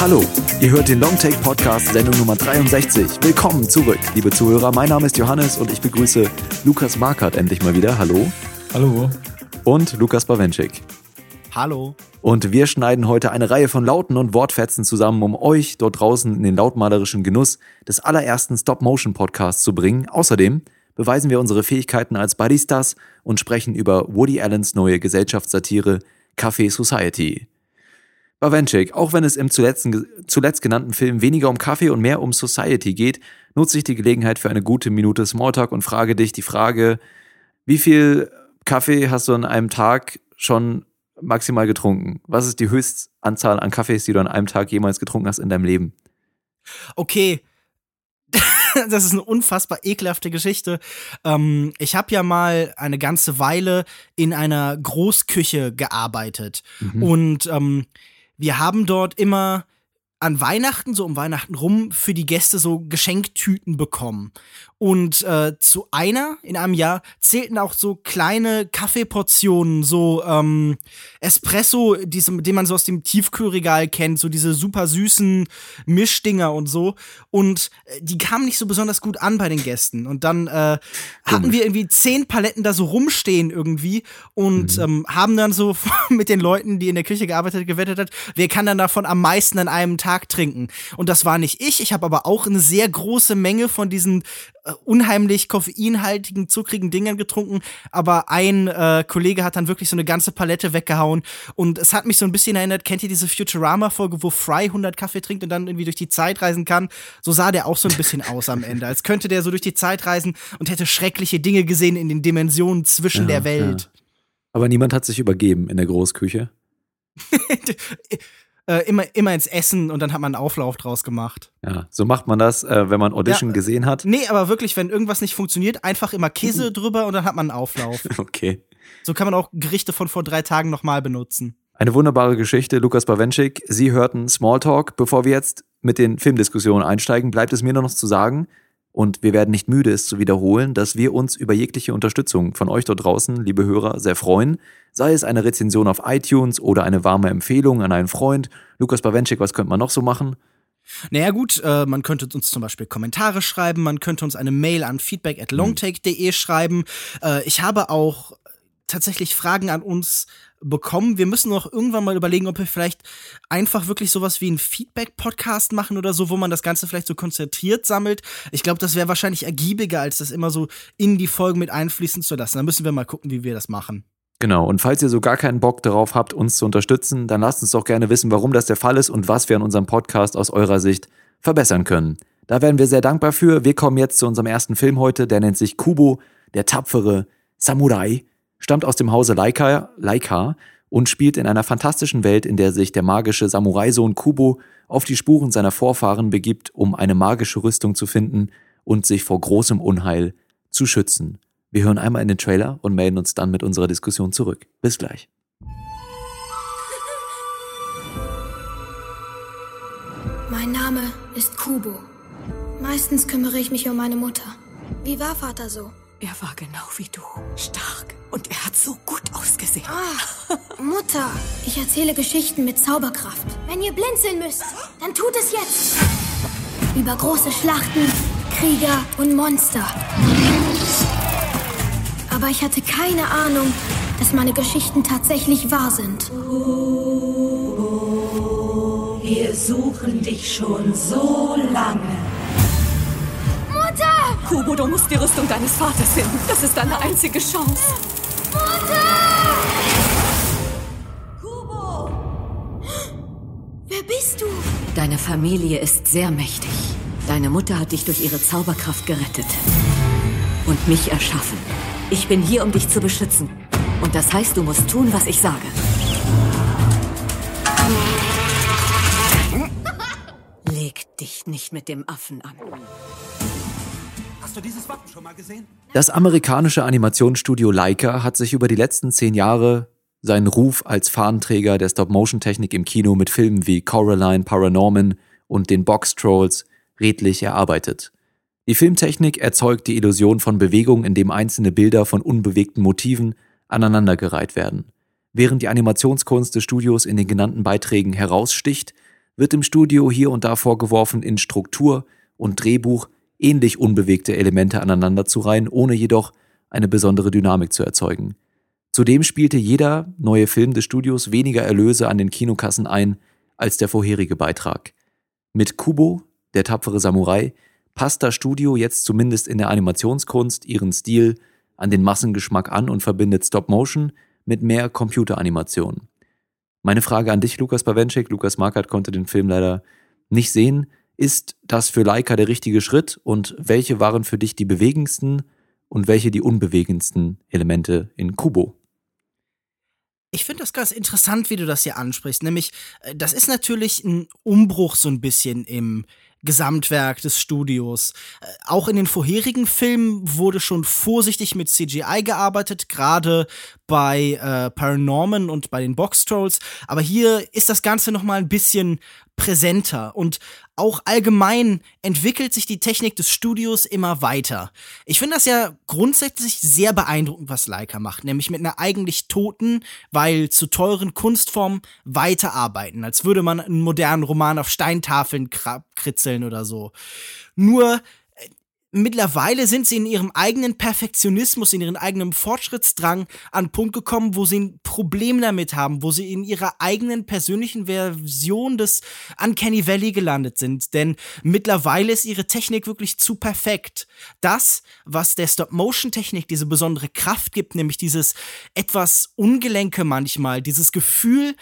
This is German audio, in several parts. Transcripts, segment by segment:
Hallo, ihr hört den Longtake Podcast Sendung Nummer 63. Willkommen zurück, liebe Zuhörer. Mein Name ist Johannes und ich begrüße Lukas Markert endlich mal wieder. Hallo. Hallo. Und Lukas Bawenschik. Hallo. Und wir schneiden heute eine Reihe von Lauten und Wortfetzen zusammen, um euch dort draußen in den lautmalerischen Genuss des allerersten Stop-Motion-Podcasts zu bringen. Außerdem beweisen wir unsere Fähigkeiten als Baristas und sprechen über Woody Allens neue Gesellschaftssatire Café Society. Bawenschik, auch wenn es im zuletzt, zuletzt genannten Film weniger um Kaffee und mehr um Society geht, nutze ich die Gelegenheit für eine gute Minute Smalltalk und frage dich die Frage, wie viel Kaffee hast du an einem Tag schon maximal getrunken? Was ist die Höchstanzahl an Kaffees, die du an einem Tag jemals getrunken hast in deinem Leben? Okay. das ist eine unfassbar ekelhafte Geschichte. Ähm, ich habe ja mal eine ganze Weile in einer Großküche gearbeitet. Mhm. Und ähm, wir haben dort immer an Weihnachten, so um Weihnachten rum, für die Gäste so Geschenktüten bekommen. Und äh, zu einer in einem Jahr zählten auch so kleine Kaffeeportionen, so ähm, Espresso, diese, den man so aus dem Tiefkühlregal kennt, so diese super süßen Mischdinger und so. Und äh, die kamen nicht so besonders gut an bei den Gästen. Und dann äh, hatten wir irgendwie zehn Paletten da so rumstehen irgendwie und mhm. ähm, haben dann so mit den Leuten, die in der Küche gearbeitet, gewettet hat, wer kann dann davon am meisten an einem Tag trinken. Und das war nicht ich. Ich habe aber auch eine sehr große Menge von diesen äh, unheimlich koffeinhaltigen, zuckrigen Dingern getrunken, aber ein äh, Kollege hat dann wirklich so eine ganze Palette weggehauen und es hat mich so ein bisschen erinnert, kennt ihr diese Futurama-Folge, wo Fry 100 Kaffee trinkt und dann irgendwie durch die Zeit reisen kann? So sah der auch so ein bisschen aus am Ende, als könnte der so durch die Zeit reisen und hätte schreckliche Dinge gesehen in den Dimensionen zwischen ja, der Welt. Ja. Aber niemand hat sich übergeben in der Großküche. äh, immer, immer ins Essen und dann hat man einen Auflauf draus gemacht. Ja, so macht man das, äh, wenn man Audition ja, gesehen hat. Nee, aber wirklich, wenn irgendwas nicht funktioniert, einfach immer Käse mhm. drüber und dann hat man einen Auflauf. Okay. So kann man auch Gerichte von vor drei Tagen nochmal benutzen. Eine wunderbare Geschichte, Lukas Bawenschik. Sie hörten Smalltalk. Bevor wir jetzt mit den Filmdiskussionen einsteigen, bleibt es mir noch zu sagen, und wir werden nicht müde, es zu wiederholen, dass wir uns über jegliche Unterstützung von euch dort draußen, liebe Hörer, sehr freuen. Sei es eine Rezension auf iTunes oder eine warme Empfehlung an einen Freund. Lukas Bawenschik, was könnte man noch so machen? Naja gut, äh, man könnte uns zum Beispiel Kommentare schreiben, man könnte uns eine Mail an feedback at longtake.de schreiben. Äh, ich habe auch tatsächlich Fragen an uns bekommen. Wir müssen noch irgendwann mal überlegen, ob wir vielleicht einfach wirklich sowas wie einen Feedback-Podcast machen oder so, wo man das Ganze vielleicht so konzentriert sammelt. Ich glaube, das wäre wahrscheinlich ergiebiger, als das immer so in die Folgen mit einfließen zu lassen. Da müssen wir mal gucken, wie wir das machen. Genau, und falls ihr so gar keinen Bock darauf habt, uns zu unterstützen, dann lasst uns doch gerne wissen, warum das der Fall ist und was wir an unserem Podcast aus eurer Sicht verbessern können. Da wären wir sehr dankbar für. Wir kommen jetzt zu unserem ersten Film heute, der nennt sich Kubo, der tapfere Samurai stammt aus dem Hause Laika, Laika und spielt in einer fantastischen Welt, in der sich der magische Samurai-Sohn Kubo auf die Spuren seiner Vorfahren begibt, um eine magische Rüstung zu finden und sich vor großem Unheil zu schützen. Wir hören einmal in den Trailer und melden uns dann mit unserer Diskussion zurück. Bis gleich. Mein Name ist Kubo. Meistens kümmere ich mich um meine Mutter. Wie war Vater so? Er war genau wie du. Stark. Und er hat so gut ausgesehen. Ah, Mutter, ich erzähle Geschichten mit Zauberkraft. Wenn ihr blinzeln müsst, dann tut es jetzt. Über große Schlachten, Krieger und Monster. Aber ich hatte keine Ahnung, dass meine Geschichten tatsächlich wahr sind. Wir suchen dich schon so lange. Kubo, du musst die Rüstung deines Vaters finden. Das ist deine einzige Chance. Mutter! Kubo! Wer bist du? Deine Familie ist sehr mächtig. Deine Mutter hat dich durch ihre Zauberkraft gerettet. Und mich erschaffen. Ich bin hier, um dich zu beschützen. Und das heißt, du musst tun, was ich sage. Leg dich nicht mit dem Affen an. Hast du dieses Wappen schon mal gesehen? Das amerikanische Animationsstudio Leica hat sich über die letzten zehn Jahre seinen Ruf als Fahnenträger der Stop-Motion-Technik im Kino mit Filmen wie Coraline, Paranorman und den Box Trolls redlich erarbeitet. Die Filmtechnik erzeugt die Illusion von Bewegung, indem einzelne Bilder von unbewegten Motiven aneinandergereiht werden. Während die Animationskunst des Studios in den genannten Beiträgen heraussticht, wird im Studio hier und da vorgeworfen, in Struktur und Drehbuch ähnlich unbewegte Elemente aneinanderzureihen, ohne jedoch eine besondere Dynamik zu erzeugen. Zudem spielte jeder neue Film des Studios weniger Erlöse an den Kinokassen ein als der vorherige Beitrag. Mit Kubo, der tapfere Samurai, passt das Studio jetzt zumindest in der Animationskunst ihren Stil an den Massengeschmack an und verbindet Stop Motion mit mehr Computeranimation. Meine Frage an dich, Lukas Bawenschik, Lukas Markert konnte den Film leider nicht sehen. Ist das für Leica der richtige Schritt und welche waren für dich die bewegendsten und welche die unbewegendsten Elemente in Kubo? Ich finde das ganz interessant, wie du das hier ansprichst. Nämlich, äh, das ist natürlich ein Umbruch so ein bisschen im Gesamtwerk des Studios. Äh, auch in den vorherigen Filmen wurde schon vorsichtig mit CGI gearbeitet, gerade bei äh, Paranorman und bei den Box Trolls. Aber hier ist das Ganze noch mal ein bisschen präsenter und auch allgemein entwickelt sich die Technik des Studios immer weiter. Ich finde das ja grundsätzlich sehr beeindruckend, was Leica macht, nämlich mit einer eigentlich toten, weil zu teuren Kunstform weiterarbeiten, als würde man einen modernen Roman auf Steintafeln kritzeln oder so. Nur mittlerweile sind sie in ihrem eigenen Perfektionismus, in ihrem eigenen Fortschrittsdrang an Punkt gekommen, wo sie ein Problem damit haben, wo sie in ihrer eigenen persönlichen Version des Uncanny Valley gelandet sind. Denn mittlerweile ist ihre Technik wirklich zu perfekt. Das, was der Stop-Motion-Technik diese besondere Kraft gibt, nämlich dieses etwas Ungelenke manchmal, dieses Gefühl,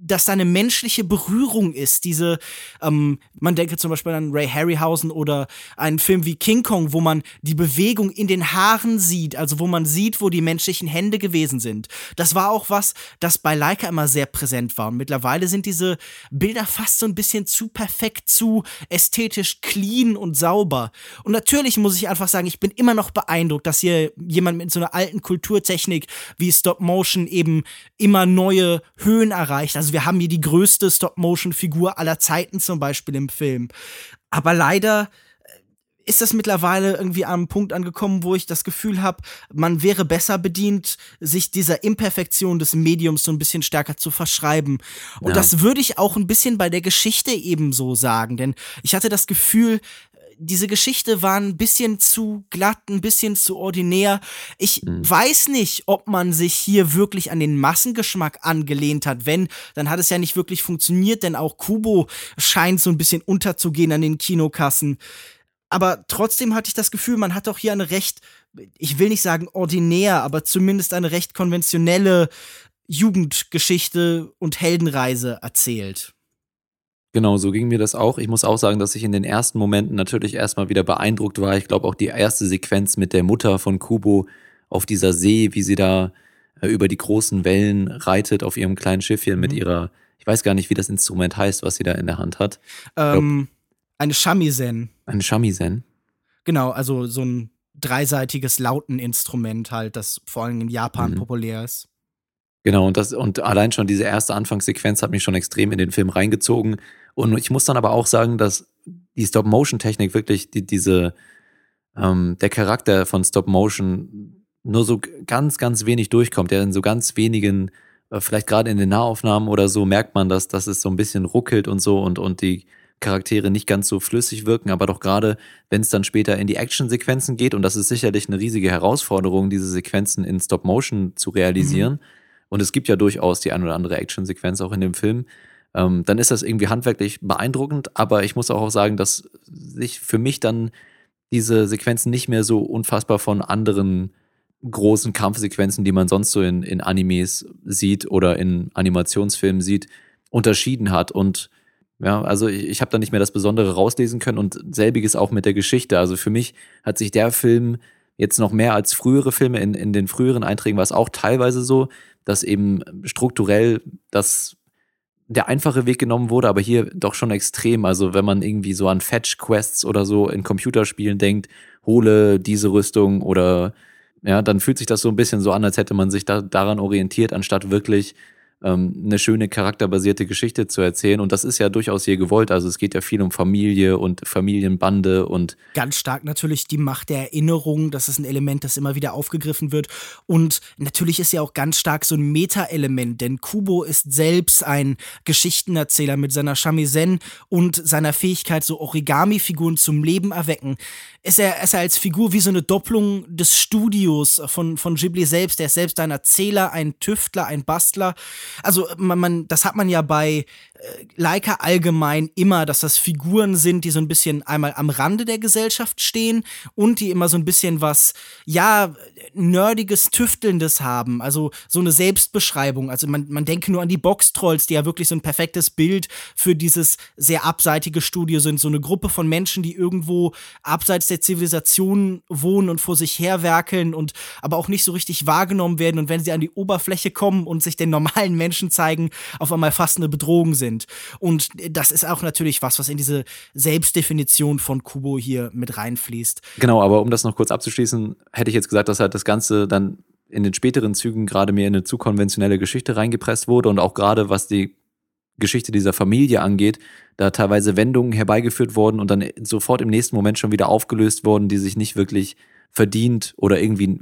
dass da eine menschliche Berührung ist. Diese, ähm, man denke zum Beispiel an Ray Harryhausen oder einen Film wie King Kong, wo man die Bewegung in den Haaren sieht, also wo man sieht, wo die menschlichen Hände gewesen sind. Das war auch was, das bei Leica immer sehr präsent war. Und mittlerweile sind diese Bilder fast so ein bisschen zu perfekt, zu ästhetisch clean und sauber. Und natürlich muss ich einfach sagen, ich bin immer noch beeindruckt, dass hier jemand mit so einer alten Kulturtechnik wie Stop Motion eben immer neue Höhen erreicht. Also wir wir haben hier die größte Stop-Motion-Figur aller Zeiten zum Beispiel im Film. Aber leider äh, ist das mittlerweile irgendwie am Punkt angekommen, wo ich das Gefühl habe, man wäre besser bedient, sich dieser Imperfektion des Mediums so ein bisschen stärker zu verschreiben. Und ja. das würde ich auch ein bisschen bei der Geschichte ebenso sagen, denn ich hatte das Gefühl, diese Geschichte war ein bisschen zu glatt, ein bisschen zu ordinär. Ich mhm. weiß nicht, ob man sich hier wirklich an den Massengeschmack angelehnt hat. Wenn, dann hat es ja nicht wirklich funktioniert, denn auch Kubo scheint so ein bisschen unterzugehen an den Kinokassen. Aber trotzdem hatte ich das Gefühl, man hat auch hier eine recht, ich will nicht sagen ordinär, aber zumindest eine recht konventionelle Jugendgeschichte und Heldenreise erzählt. Genau, so ging mir das auch. Ich muss auch sagen, dass ich in den ersten Momenten natürlich erstmal wieder beeindruckt war. Ich glaube auch die erste Sequenz mit der Mutter von Kubo auf dieser See, wie sie da äh, über die großen Wellen reitet auf ihrem kleinen Schiffchen mhm. mit ihrer, ich weiß gar nicht, wie das Instrument heißt, was sie da in der Hand hat. Ähm, eine Shamisen. Eine Shamisen. Genau, also so ein dreiseitiges Lauteninstrument halt, das vor allem in Japan mhm. populär ist. Genau, und das, und allein schon diese erste Anfangssequenz hat mich schon extrem in den Film reingezogen. Und ich muss dann aber auch sagen, dass die Stop-Motion-Technik wirklich die, diese, ähm, der Charakter von Stop-Motion nur so ganz, ganz wenig durchkommt. Der in so ganz wenigen, äh, vielleicht gerade in den Nahaufnahmen oder so, merkt man, dass, dass es so ein bisschen ruckelt und so und, und die Charaktere nicht ganz so flüssig wirken, aber doch gerade, wenn es dann später in die Action-Sequenzen geht, und das ist sicherlich eine riesige Herausforderung, diese Sequenzen in Stop-Motion zu realisieren. Mhm. Und es gibt ja durchaus die ein oder andere Action-Sequenz auch in dem Film ähm, dann ist das irgendwie handwerklich beeindruckend. Aber ich muss auch sagen, dass sich für mich dann diese Sequenzen nicht mehr so unfassbar von anderen großen Kampfsequenzen, die man sonst so in, in Animes sieht oder in Animationsfilmen sieht, unterschieden hat. Und ja, also ich, ich habe da nicht mehr das Besondere rauslesen können und selbiges auch mit der Geschichte. Also für mich hat sich der Film jetzt noch mehr als frühere Filme, in, in den früheren Einträgen war es auch teilweise so, dass eben strukturell das der einfache Weg genommen wurde, aber hier doch schon extrem. Also wenn man irgendwie so an Fetch-Quests oder so in Computerspielen denkt, hole diese Rüstung oder ja, dann fühlt sich das so ein bisschen so an, als hätte man sich da daran orientiert, anstatt wirklich ähm, eine schöne charakterbasierte Geschichte zu erzählen. Und das ist ja durchaus hier gewollt. Also es geht ja viel um Familie und Familienbande und. Ganz stark natürlich die Macht der Erinnerung. Das ist ein Element, das immer wieder aufgegriffen wird. Und natürlich ist ja auch ganz stark so ein Meta-Element, denn Kubo ist selbst ein Geschichtenerzähler mit seiner Shamisen und seiner Fähigkeit, so Origami-Figuren zum Leben erwecken. Ist er, ist er als Figur wie so eine Doppelung des Studios von, von Ghibli selbst. Er ist selbst ein Erzähler, ein Tüftler, ein Bastler. Also man, man, das hat man ja bei Leica allgemein immer, dass das Figuren sind, die so ein bisschen einmal am Rande der Gesellschaft stehen und die immer so ein bisschen was, ja, nerdiges, tüftelndes haben. Also so eine Selbstbeschreibung. Also man, man denke nur an die Box-Trolls, die ja wirklich so ein perfektes Bild für dieses sehr abseitige Studio sind. So eine Gruppe von Menschen, die irgendwo abseits der Zivilisation wohnen und vor sich herwerkeln und aber auch nicht so richtig wahrgenommen werden. Und wenn sie an die Oberfläche kommen und sich den normalen Menschen zeigen, auf einmal fast eine Bedrohung sind. Und das ist auch natürlich was, was in diese Selbstdefinition von Kubo hier mit reinfließt. Genau, aber um das noch kurz abzuschließen, hätte ich jetzt gesagt, dass halt das Ganze dann in den späteren Zügen gerade mehr in eine zu konventionelle Geschichte reingepresst wurde und auch gerade was die Geschichte dieser Familie angeht, da teilweise Wendungen herbeigeführt wurden und dann sofort im nächsten Moment schon wieder aufgelöst wurden, die sich nicht wirklich verdient oder irgendwie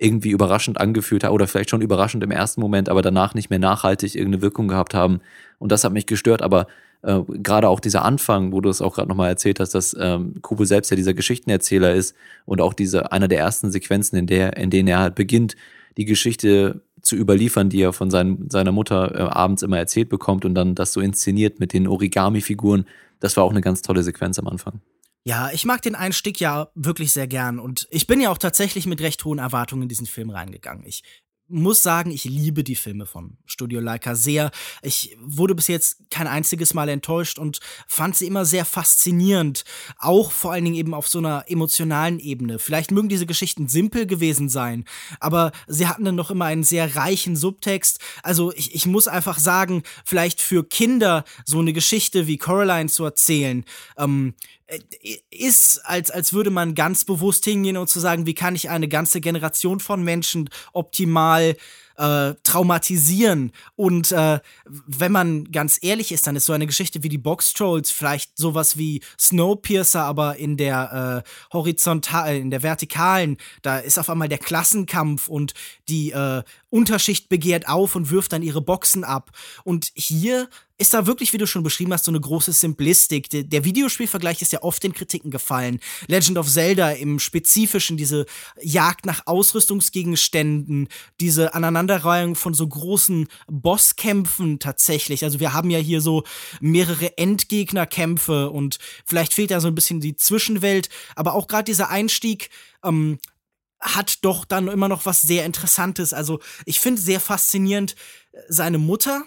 irgendwie überraschend angefühlt haben oder vielleicht schon überraschend im ersten Moment, aber danach nicht mehr nachhaltig irgendeine Wirkung gehabt haben. Und das hat mich gestört, aber äh, gerade auch dieser Anfang, wo du es auch gerade nochmal erzählt hast, dass ähm, Kubo selbst ja dieser Geschichtenerzähler ist und auch diese einer der ersten Sequenzen, in der, in denen er halt beginnt, die Geschichte zu überliefern, die er von sein, seiner Mutter äh, abends immer erzählt bekommt und dann das so inszeniert mit den Origami-Figuren. Das war auch eine ganz tolle Sequenz am Anfang. Ja, ich mag den Einstieg ja wirklich sehr gern und ich bin ja auch tatsächlich mit recht hohen Erwartungen in diesen Film reingegangen. Ich muss sagen, ich liebe die Filme von Studio Leica sehr. Ich wurde bis jetzt kein einziges Mal enttäuscht und fand sie immer sehr faszinierend. Auch vor allen Dingen eben auf so einer emotionalen Ebene. Vielleicht mögen diese Geschichten simpel gewesen sein, aber sie hatten dann noch immer einen sehr reichen Subtext. Also ich, ich muss einfach sagen, vielleicht für Kinder so eine Geschichte wie Coraline zu erzählen, ähm, äh, ist, als, als würde man ganz bewusst hingehen und zu sagen, wie kann ich eine ganze Generation von Menschen optimal äh, traumatisieren. Und äh, wenn man ganz ehrlich ist, dann ist so eine Geschichte wie die Box Trolls vielleicht sowas wie Snowpiercer, aber in der äh, horizontal, in der vertikalen, da ist auf einmal der Klassenkampf und die äh, Unterschicht begehrt auf und wirft dann ihre Boxen ab. Und hier ist da wirklich, wie du schon beschrieben hast, so eine große Simplistik. Der, Videospielvergleich ist ja oft in Kritiken gefallen. Legend of Zelda im Spezifischen, diese Jagd nach Ausrüstungsgegenständen, diese Aneinanderreihung von so großen Bosskämpfen tatsächlich. Also wir haben ja hier so mehrere Endgegnerkämpfe und vielleicht fehlt da so ein bisschen die Zwischenwelt, aber auch gerade dieser Einstieg ähm, hat doch dann immer noch was sehr Interessantes. Also ich finde sehr faszinierend äh, seine Mutter,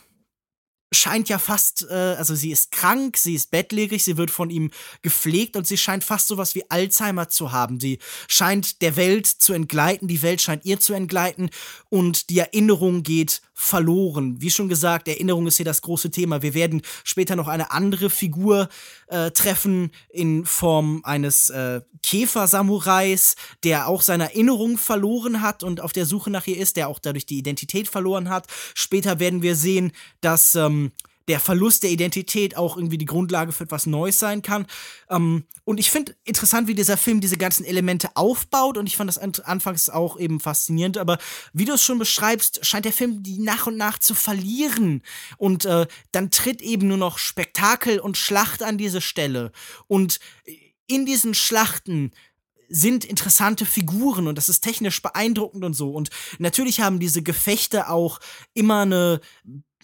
scheint ja fast, äh, also sie ist krank, sie ist bettlägerig, sie wird von ihm gepflegt und sie scheint fast sowas wie Alzheimer zu haben. Sie scheint der Welt zu entgleiten, die Welt scheint ihr zu entgleiten und die Erinnerung geht verloren. Wie schon gesagt, Erinnerung ist hier das große Thema. Wir werden später noch eine andere Figur äh, treffen in Form eines äh, Käfer-Samurais, der auch seine Erinnerung verloren hat und auf der Suche nach ihr ist, der auch dadurch die Identität verloren hat. Später werden wir sehen, dass ähm, der Verlust der Identität auch irgendwie die Grundlage für etwas Neues sein kann. Ähm, und ich finde interessant, wie dieser Film diese ganzen Elemente aufbaut und ich fand das an anfangs auch eben faszinierend, aber wie du es schon beschreibst, scheint der Film die nach und nach zu verlieren und äh, dann tritt eben nur noch Spektakel und Schlacht an diese Stelle und in diesen Schlachten sind interessante Figuren und das ist technisch beeindruckend und so. Und natürlich haben diese Gefechte auch immer eine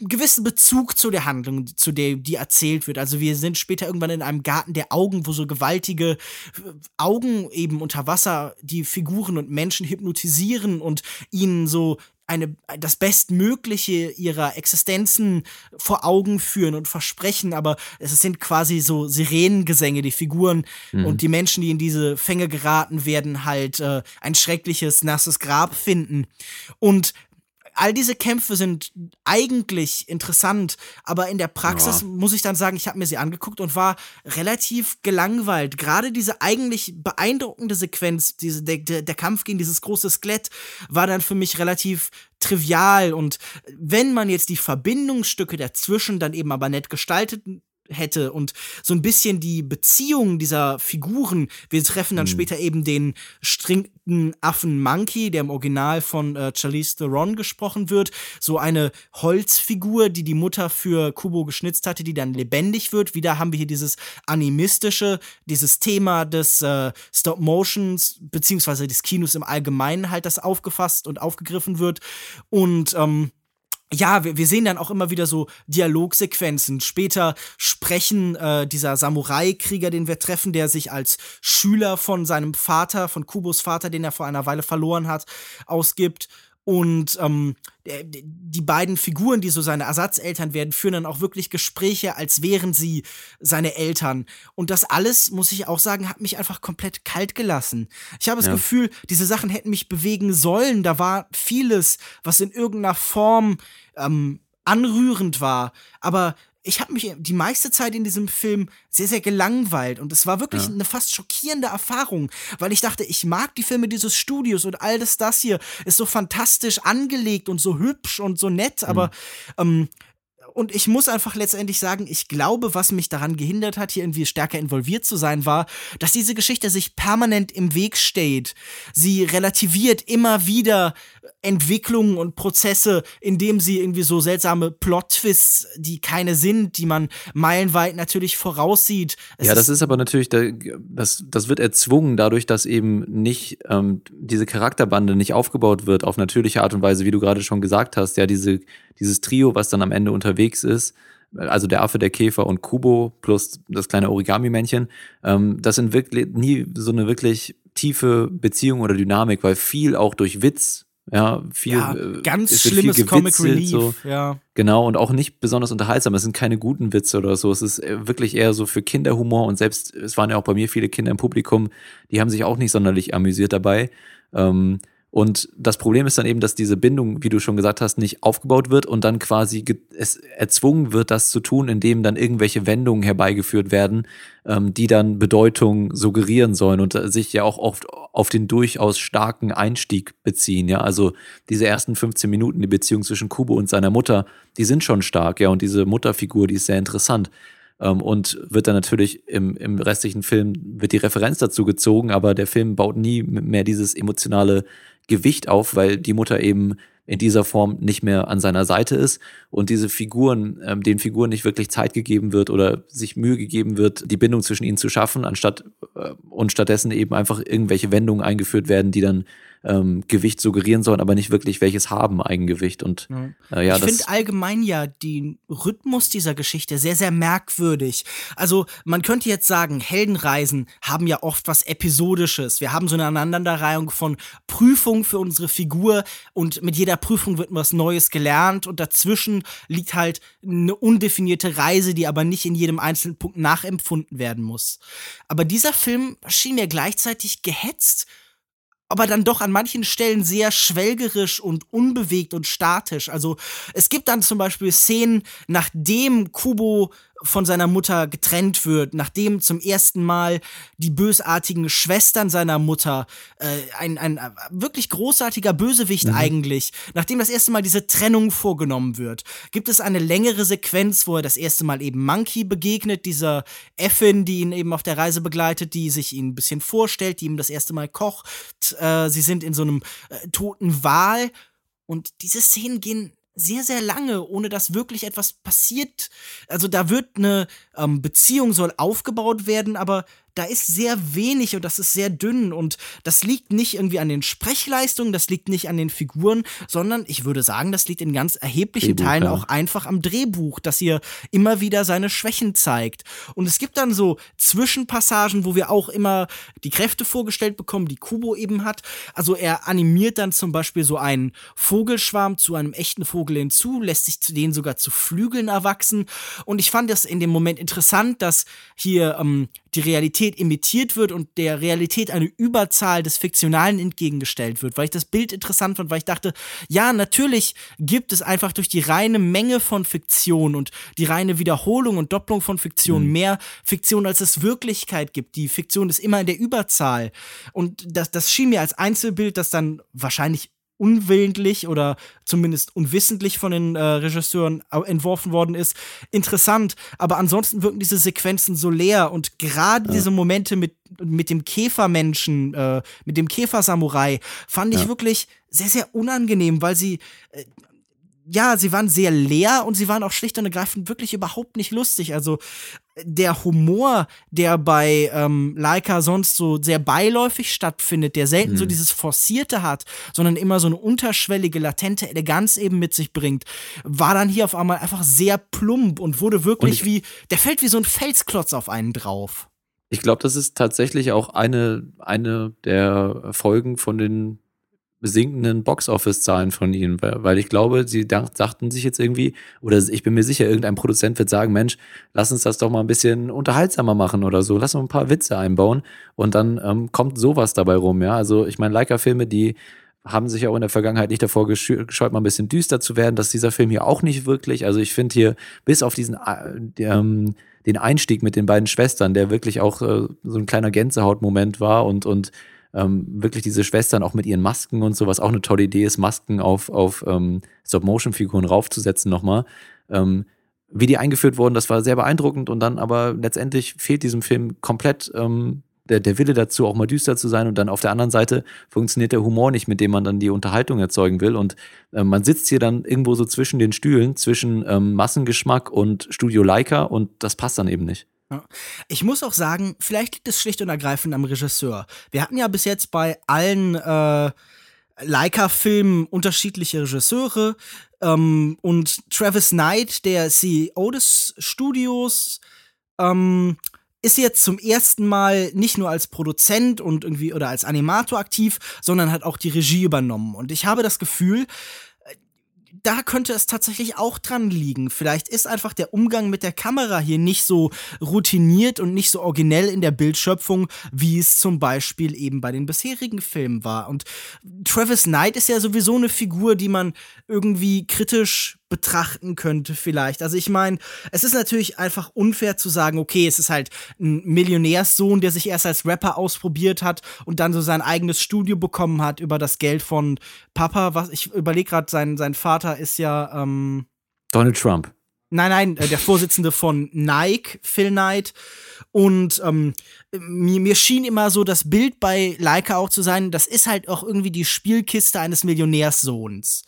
gewissen Bezug zu der Handlung, zu der die erzählt wird. Also wir sind später irgendwann in einem Garten der Augen, wo so gewaltige äh, Augen eben unter Wasser die Figuren und Menschen hypnotisieren und ihnen so eine, das Bestmögliche ihrer Existenzen vor Augen führen und versprechen, aber es sind quasi so Sirenengesänge, die Figuren mhm. und die Menschen, die in diese Fänge geraten, werden halt äh, ein schreckliches, nasses Grab finden. Und all diese Kämpfe sind eigentlich interessant, aber in der Praxis Ja. muss ich dann sagen, ich habe mir sie angeguckt und war relativ gelangweilt. Gerade diese eigentlich beeindruckende Sequenz, diese, der, der, der Kampf gegen dieses große Skelett, war dann für mich relativ trivial. Und wenn man jetzt die Verbindungsstücke dazwischen dann eben aber nett gestaltet hätte und so ein bisschen die Beziehung dieser Figuren. Wir treffen dann später eben den strikten Affen Monkey, der im Original von äh, Charlize Theron gesprochen wird. So eine Holzfigur, die die Mutter für Kubo geschnitzt hatte, die dann lebendig wird. Wieder haben wir hier dieses animistische, dieses Thema des äh, Stop-Motions beziehungsweise des Kinos im Allgemeinen halt, das aufgefasst und aufgegriffen wird. Und ähm, ja, wir, wir sehen dann auch immer wieder so Dialogsequenzen. Später sprechen äh, dieser Samurai-Krieger, den wir treffen, der sich als Schüler von seinem Vater, von Kubos Vater, den er vor einer Weile verloren hat, ausgibt. Und ähm, die beiden Figuren, die so seine Ersatzeltern werden, führen dann auch wirklich Gespräche, als wären sie seine Eltern. Und das alles, muss ich auch sagen, hat mich einfach komplett kalt gelassen. Ich habe das Ja. Gefühl, diese Sachen hätten mich bewegen sollen. Da war vieles, was in irgendeiner Form ähm, anrührend war. Aber ich habe mich die meiste Zeit in diesem Film sehr, sehr gelangweilt. Und es war wirklich eine fast schockierende Erfahrung, weil ich dachte, ich mag die Filme dieses Studios und all das, das hier ist so fantastisch angelegt und so hübsch und so nett, aber ähm, und ich muss einfach letztendlich sagen, ich glaube, was mich daran gehindert hat, hier irgendwie stärker involviert zu sein, war, dass diese Geschichte sich permanent im Weg steht. Sie relativiert immer wieder Entwicklungen und Prozesse, indem sie irgendwie so seltsame Plot-Twists, die keine sind, die man meilenweit natürlich voraussieht. Es ja, das ist aber natürlich, da- das, das wird erzwungen dadurch, dass eben nicht ähm, diese Charakterbande nicht aufgebaut wird auf natürliche Art und Weise, wie du gerade schon gesagt hast. Ja, diese, dieses Trio, was dann am Ende unterwegs ist, also der Affe, der Käfer und Kubo plus das kleine Origami-Männchen, ähm, das sind wirklich nie so eine wirklich tiefe Beziehung oder Dynamik, weil viel auch durch Witz, ja, viel ja, äh, ganz schlimmes viel Comic Relief. so. Ja. Genau, und auch nicht besonders unterhaltsam. Es sind keine guten Witze oder so. Es ist äh, wirklich eher so für Kinderhumor und selbst, es waren ja auch bei mir viele Kinder im Publikum, die haben sich auch nicht sonderlich amüsiert dabei. Ähm, und das Problem ist dann eben, dass diese Bindung, wie du schon gesagt hast, nicht aufgebaut wird und dann quasi es erzwungen wird, das zu tun, indem dann irgendwelche Wendungen herbeigeführt werden, ähm, die dann Bedeutung suggerieren sollen und äh, sich ja auch oft auf den durchaus starken Einstieg beziehen. Ja, also diese ersten 15 Minuten, die Beziehung zwischen Kubo und seiner Mutter, die sind schon stark, ja, und diese Mutterfigur, die ist sehr interessant. Ähm, und wird dann natürlich im, im restlichen Film wird die Referenz dazu gezogen, aber der Film baut nie mehr dieses emotionale Gewicht auf, weil die Mutter eben in dieser Form nicht mehr an seiner Seite ist. Und diese Figuren, ähm, den Figuren nicht wirklich Zeit gegeben wird oder sich Mühe gegeben wird, die Bindung zwischen ihnen zu schaffen, anstatt äh, und stattdessen eben einfach irgendwelche Wendungen eingeführt werden, die dann ähm, Gewicht suggerieren sollen, aber nicht wirklich welches haben, Eigengewicht. Und äh, ja, ich finde allgemein ja den Rhythmus dieser Geschichte sehr, sehr merkwürdig. Also man könnte jetzt sagen, Heldenreisen haben ja oft was Episodisches. Wir haben so eine Aneinanderreihung von Prüfungen für unsere Figur und mit jeder Prüfung wird was Neues gelernt und dazwischen liegt halt eine undefinierte Reise, die aber nicht in jedem einzelnen Punkt nachempfunden werden muss. Aber dieser Film schien mir gleichzeitig gehetzt aber dann doch an manchen Stellen sehr schwelgerisch und unbewegt und statisch. Also es gibt dann zum Beispiel Szenen, nachdem Kubo von seiner Mutter getrennt wird, nachdem zum ersten Mal die bösartigen Schwestern seiner Mutter, äh, ein, ein äh, wirklich großartiger Bösewicht eigentlich, nachdem das erste Mal diese Trennung vorgenommen wird, gibt es eine längere Sequenz, wo er das erste Mal eben Monkey begegnet, dieser Effin, die ihn eben auf der Reise begleitet, die sich ihn ein bisschen vorstellt, die ihm das erste Mal kocht. Äh, sie sind in so einem äh, toten Wal und diese Szenen gehen sehr, sehr lange, ohne dass wirklich etwas passiert. Also da wird eine ähm, Beziehung soll aufgebaut werden, aber da ist sehr wenig und das ist sehr dünn und das liegt nicht irgendwie an den Sprechleistungen, das liegt nicht an den Figuren, sondern ich würde sagen, das liegt in ganz erheblichen Drehbuch, Teilen ja. auch einfach am Drehbuch, dass hier immer wieder seine Schwächen zeigt. Und es gibt dann so Zwischenpassagen, wo wir auch immer die Kräfte vorgestellt bekommen, die Kubo eben hat. Also er animiert dann zum Beispiel so einen Vogelschwarm zu einem echten Vogel hinzu, lässt sich zu denen sogar zu Flügeln erwachsen. Und ich fand das in dem Moment interessant, dass hier ähm, die Realität imitiert wird und der Realität eine Überzahl des Fiktionalen entgegengestellt wird, weil ich das Bild interessant fand, weil ich dachte, ja, natürlich gibt es einfach durch die reine Menge von Fiktion und die reine Wiederholung und Doppelung von Fiktion mhm. mehr Fiktion, als es Wirklichkeit gibt. Die Fiktion ist immer in der Überzahl. Und das, das schien mir als Einzelbild, das dann wahrscheinlich unwillentlich oder zumindest unwissentlich von den äh, Regisseuren entworfen worden ist, interessant. Aber ansonsten wirken diese Sequenzen so leer und gerade ja. diese Momente mit, mit dem Käfermenschen, äh, mit dem Käfersamurai, fand ich ja. wirklich sehr, sehr unangenehm, weil sie äh, ja, sie waren sehr leer und sie waren auch schlicht und ergreifend wirklich überhaupt nicht lustig. Also der Humor, der bei ähm, Laika sonst so sehr beiläufig stattfindet, der selten mhm. so dieses Forcierte hat, sondern immer so eine unterschwellige, latente Eleganz eben mit sich bringt, war dann hier auf einmal einfach sehr plump und wurde wirklich und wie, der fällt wie so ein Felsklotz auf einen drauf. Ich glaube, das ist tatsächlich auch eine, eine der Folgen von den sinkenden Box-Office-Zahlen von ihnen, weil ich glaube, sie dachten sich jetzt irgendwie, oder ich bin mir sicher, irgendein Produzent wird sagen, Mensch, lass uns das doch mal ein bisschen unterhaltsamer machen oder so, lass uns ein paar Witze einbauen und dann ähm, kommt sowas dabei rum, ja. Also ich meine, Leica-Filme, die haben sich auch in der Vergangenheit nicht davor gescheut, mal ein bisschen düster zu werden. dass dieser Film hier auch nicht wirklich. Also ich finde hier, bis auf diesen äh, ähm, den Einstieg mit den beiden Schwestern, der wirklich auch äh, so ein kleiner Gänsehautmoment war und, und ähm, wirklich diese Schwestern auch mit ihren Masken und so, was auch eine tolle Idee ist, Masken auf, auf ähm, Stop-Motion-Figuren raufzusetzen nochmal. Ähm, wie die eingeführt wurden, das war sehr beeindruckend und dann aber letztendlich fehlt diesem Film komplett ähm, der, der Wille dazu, auch mal düster zu sein und dann auf der anderen Seite funktioniert der Humor nicht, mit dem man dann die Unterhaltung erzeugen will und äh, man sitzt hier dann irgendwo so zwischen den Stühlen, zwischen ähm, Massengeschmack und Studio Leica und das passt dann eben nicht. Ich muss auch sagen, vielleicht liegt es schlicht und ergreifend am Regisseur. Wir hatten ja bis jetzt bei allen äh, Leica-Filmen unterschiedliche Regisseure ähm, und Travis Knight, der CEO des Studios, ähm, ist jetzt zum ersten Mal nicht nur als Produzent und irgendwie oder als Animator aktiv, sondern hat auch die Regie übernommen. Und ich habe das Gefühl, da könnte es tatsächlich auch dran liegen. Vielleicht ist einfach der Umgang mit der Kamera hier nicht so routiniert und nicht so originell in der Bildschöpfung, wie es zum Beispiel eben bei den bisherigen Filmen war. Und Travis Knight ist ja sowieso eine Figur, die man irgendwie kritisch betrachten könnte vielleicht. Also ich meine, es ist natürlich einfach unfair zu sagen, okay, es ist halt ein Millionärssohn, der sich erst als Rapper ausprobiert hat und dann so sein eigenes Studio bekommen hat über das Geld von Papa. Was ich überlege gerade, sein, sein Vater ist ja ähm Donald Trump. Nein, nein, äh, der Vorsitzende von Nike, Phil Knight. Und ähm, mir, mir schien immer so das Bild bei Leica auch zu sein, das ist halt auch irgendwie die Spielkiste eines Millionärssohns.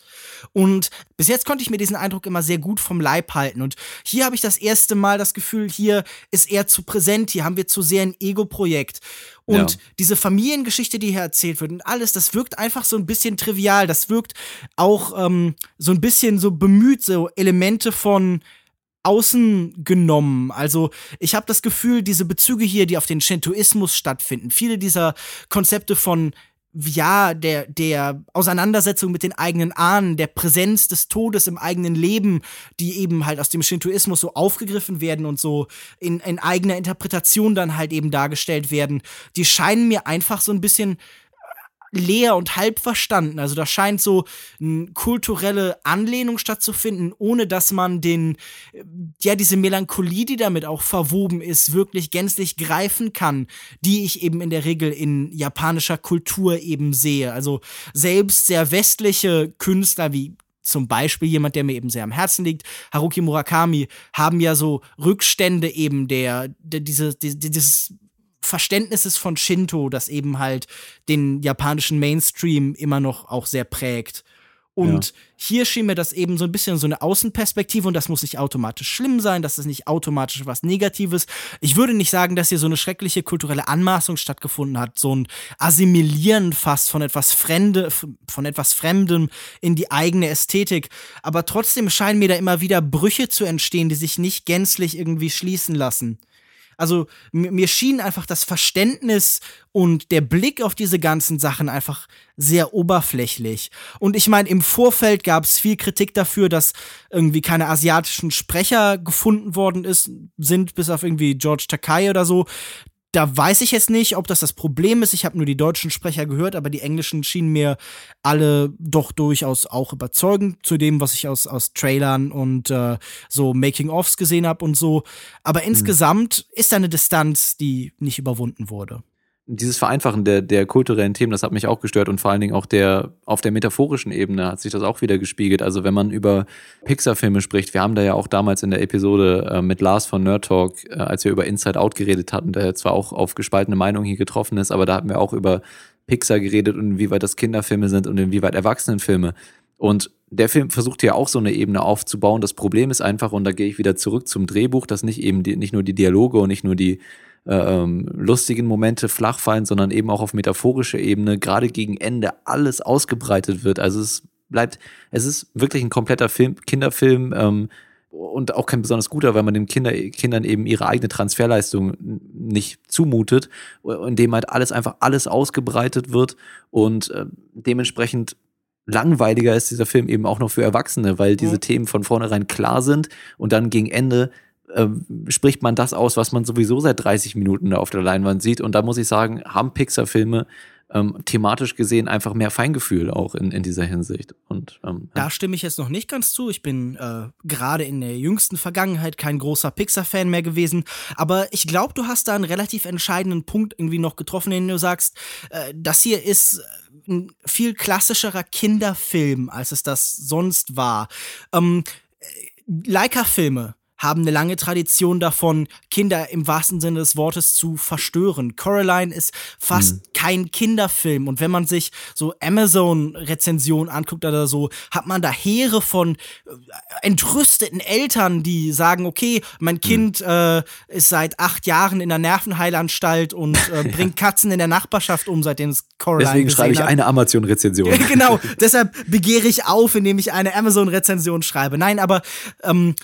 Und bis jetzt konnte ich mir diesen Eindruck immer sehr gut vom Leib halten. Und hier habe ich das erste Mal das Gefühl, hier ist er zu präsent, hier haben wir zu sehr ein Ego-Projekt. Und ja. diese Familiengeschichte, die hier erzählt wird und alles, das wirkt einfach so ein bisschen trivial. Das wirkt auch ähm, so ein bisschen so bemüht, so Elemente von außen genommen. Also ich habe das Gefühl, diese Bezüge hier, die auf den Shintoismus stattfinden, viele dieser Konzepte von ja, der, der Auseinandersetzung mit den eigenen Ahnen, der Präsenz des Todes im eigenen Leben, die eben halt aus dem Shintoismus so aufgegriffen werden und so in, in eigener Interpretation dann halt eben dargestellt werden, die scheinen mir einfach so ein bisschen leer und halb verstanden. Also da scheint so eine kulturelle Anlehnung stattzufinden, ohne dass man den, ja, diese Melancholie, die damit auch verwoben ist, wirklich gänzlich greifen kann, die ich eben in der Regel in japanischer Kultur eben sehe. Also selbst sehr westliche Künstler wie zum Beispiel jemand, der mir eben sehr am Herzen liegt, Haruki Murakami, haben ja so Rückstände eben der, der diese, die, dieses Verständnisses von Shinto, das eben halt den japanischen Mainstream immer noch auch sehr prägt. Und ja. hier schien mir das eben so ein bisschen so eine Außenperspektive und das muss nicht automatisch schlimm sein, das ist nicht automatisch was Negatives. Ich würde nicht sagen, dass hier so eine schreckliche kulturelle Anmaßung stattgefunden hat, so ein Assimilieren fast von etwas Fremde, von etwas Fremdem in die eigene Ästhetik. Aber trotzdem scheinen mir da immer wieder Brüche zu entstehen, die sich nicht gänzlich irgendwie schließen lassen. Also mir schien einfach das Verständnis und der Blick auf diese ganzen Sachen einfach sehr oberflächlich. Und ich meine, im Vorfeld gab es viel Kritik dafür, dass irgendwie keine asiatischen Sprecher gefunden worden ist, sind, bis auf irgendwie George Takai oder so. Da weiß ich jetzt nicht, ob das das Problem ist. Ich habe nur die deutschen Sprecher gehört, aber die englischen schienen mir alle doch durchaus auch überzeugend zu dem, was ich aus, aus Trailern und äh, so Making-ofs gesehen habe und so. Aber mhm. insgesamt ist da eine Distanz, die nicht überwunden wurde dieses Vereinfachen der, der kulturellen Themen, das hat mich auch gestört und vor allen Dingen auch der, auf der metaphorischen Ebene hat sich das auch wieder gespiegelt. Also wenn man über Pixar-Filme spricht, wir haben da ja auch damals in der Episode äh, mit Lars von Nerd Talk, äh, als wir über Inside Out geredet hatten, der zwar auch auf gespaltene Meinungen hier getroffen ist, aber da hatten wir auch über Pixar geredet und inwieweit das Kinderfilme sind und inwieweit Erwachsenenfilme. Und der Film versucht ja auch so eine Ebene aufzubauen. Das Problem ist einfach, und da gehe ich wieder zurück zum Drehbuch, dass nicht eben die, nicht nur die Dialoge und nicht nur die ähm, lustigen Momente flach fallen, sondern eben auch auf metaphorischer Ebene gerade gegen Ende alles ausgebreitet wird. Also es bleibt, es ist wirklich ein kompletter Film, Kinderfilm ähm, und auch kein besonders guter, weil man den Kinder, Kindern eben ihre eigene Transferleistung nicht zumutet, indem halt alles einfach alles ausgebreitet wird und äh, dementsprechend langweiliger ist dieser Film eben auch noch für Erwachsene, weil diese mhm. Themen von vornherein klar sind und dann gegen Ende äh, spricht man das aus, was man sowieso seit 30 Minuten da auf der Leinwand sieht. Und da muss ich sagen, haben Pixar-Filme ähm, thematisch gesehen einfach mehr Feingefühl auch in, in dieser Hinsicht. Und ähm, da stimme ich jetzt noch nicht ganz zu. Ich bin äh, gerade in der jüngsten Vergangenheit kein großer Pixar-Fan mehr gewesen, aber ich glaube, du hast da einen relativ entscheidenden Punkt irgendwie noch getroffen, den du sagst, äh, das hier ist ein viel klassischerer Kinderfilm, als es das sonst war. Ähm, Leica-Filme haben eine lange Tradition davon, Kinder im wahrsten Sinne des Wortes zu verstören. Coraline ist fast mhm. kein Kinderfilm und wenn man sich so Amazon-Rezensionen anguckt oder so, hat man da Heere von äh, entrüsteten Eltern, die sagen, okay, mein mhm. Kind mhm. äh, ist seit acht Jahren in der Nervenheilanstalt und äh, bringt Katzen in der Nachbarschaft um, seitdem es Coraline Deswegen schreibe ich hat. eine Amazon-Rezension. genau, deshalb begehre ich auf, indem ich eine Amazon-Rezension schreibe. Nein, aber ähm,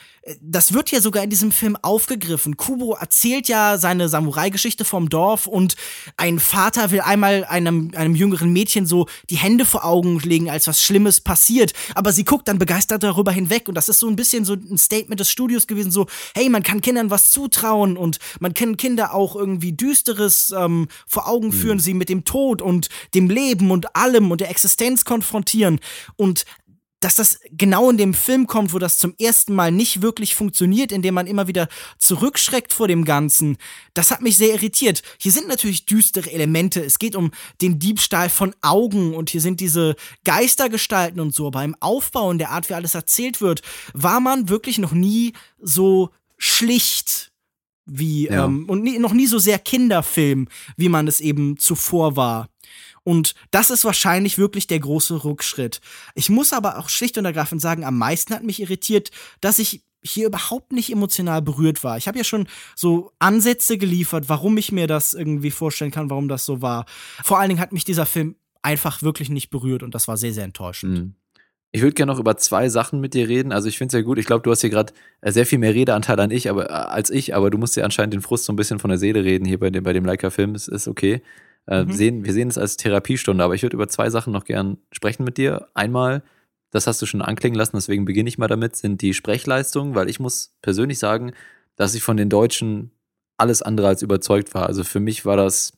das wird ja sogar in diesem Film aufgegriffen. Kubo erzählt ja seine Samurai-Geschichte vom Dorf und ein Vater will einmal einem, einem jüngeren Mädchen so die Hände vor Augen legen, als was Schlimmes passiert. Aber sie guckt dann begeistert darüber hinweg und das ist so ein bisschen so ein Statement des Studios gewesen, so, hey, man kann Kindern was zutrauen und man kann Kinder auch irgendwie Düsteres ähm, vor Augen führen, mhm. sie mit dem Tod und dem Leben und allem und der Existenz konfrontieren. Und dass das genau in dem Film kommt, wo das zum ersten Mal nicht wirklich funktioniert, indem man immer wieder zurückschreckt vor dem Ganzen, das hat mich sehr irritiert. Hier sind natürlich düstere Elemente. Es geht um den Diebstahl von Augen und hier sind diese Geistergestalten und so. Aber im Aufbau und der Art, wie alles erzählt wird, war man wirklich noch nie so schlicht wie ja. ähm, und nie, noch nie so sehr Kinderfilm, wie man es eben zuvor war. Und das ist wahrscheinlich wirklich der große Rückschritt. Ich muss aber auch schlicht und ergreifend sagen, am meisten hat mich irritiert, dass ich hier überhaupt nicht emotional berührt war. Ich habe ja schon so Ansätze geliefert, warum ich mir das irgendwie vorstellen kann, warum das so war. Vor allen Dingen hat mich dieser Film einfach wirklich nicht berührt und das war sehr, sehr enttäuschend. Mhm. Ich würde gerne noch über zwei Sachen mit dir reden. Also ich finde es ja gut. Ich glaube, du hast hier gerade äh, sehr viel mehr Redeanteil an ich, aber, äh, als ich, aber du musst dir anscheinend den Frust so ein bisschen von der Seele reden hier bei dem, bei dem Leica-Film. Das ist okay. Äh, mhm. sehen, wir sehen es als Therapiestunde, aber ich würde über zwei Sachen noch gern sprechen mit dir. Einmal, das hast du schon anklingen lassen, deswegen beginne ich mal damit, sind die Sprechleistungen, weil ich muss persönlich sagen, dass ich von den Deutschen alles andere als überzeugt war. Also für mich war das,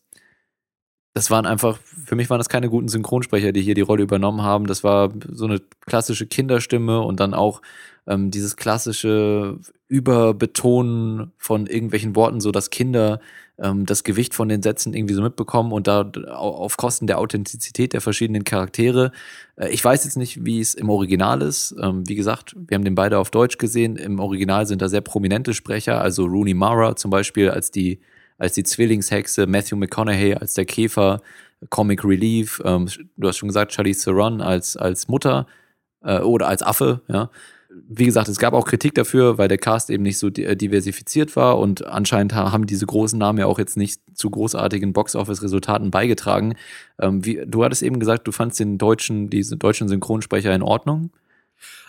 das waren einfach, für mich waren das keine guten Synchronsprecher, die hier die Rolle übernommen haben. Das war so eine klassische Kinderstimme und dann auch ähm, dieses klassische Überbetonen von irgendwelchen Worten, so dass Kinder ähm, das Gewicht von den Sätzen irgendwie so mitbekommen und da auf Kosten der Authentizität der verschiedenen Charaktere. Äh, ich weiß jetzt nicht, wie es im Original ist. Ähm, wie gesagt, wir haben den beide auf Deutsch gesehen. Im Original sind da sehr prominente Sprecher, also Rooney Mara zum Beispiel als die als die Zwillingshexe, Matthew McConaughey als der Käfer, Comic Relief, ähm, du hast schon gesagt, Charlize Theron als, als Mutter äh, oder als Affe, ja wie gesagt, es gab auch Kritik dafür, weil der Cast eben nicht so äh, diversifiziert war und anscheinend haben diese großen Namen ja auch jetzt nicht zu großartigen Box-Office-Resultaten beigetragen. Ähm, wie, du hattest eben gesagt, du fandst den deutschen, diese deutschen Synchronsprecher in Ordnung.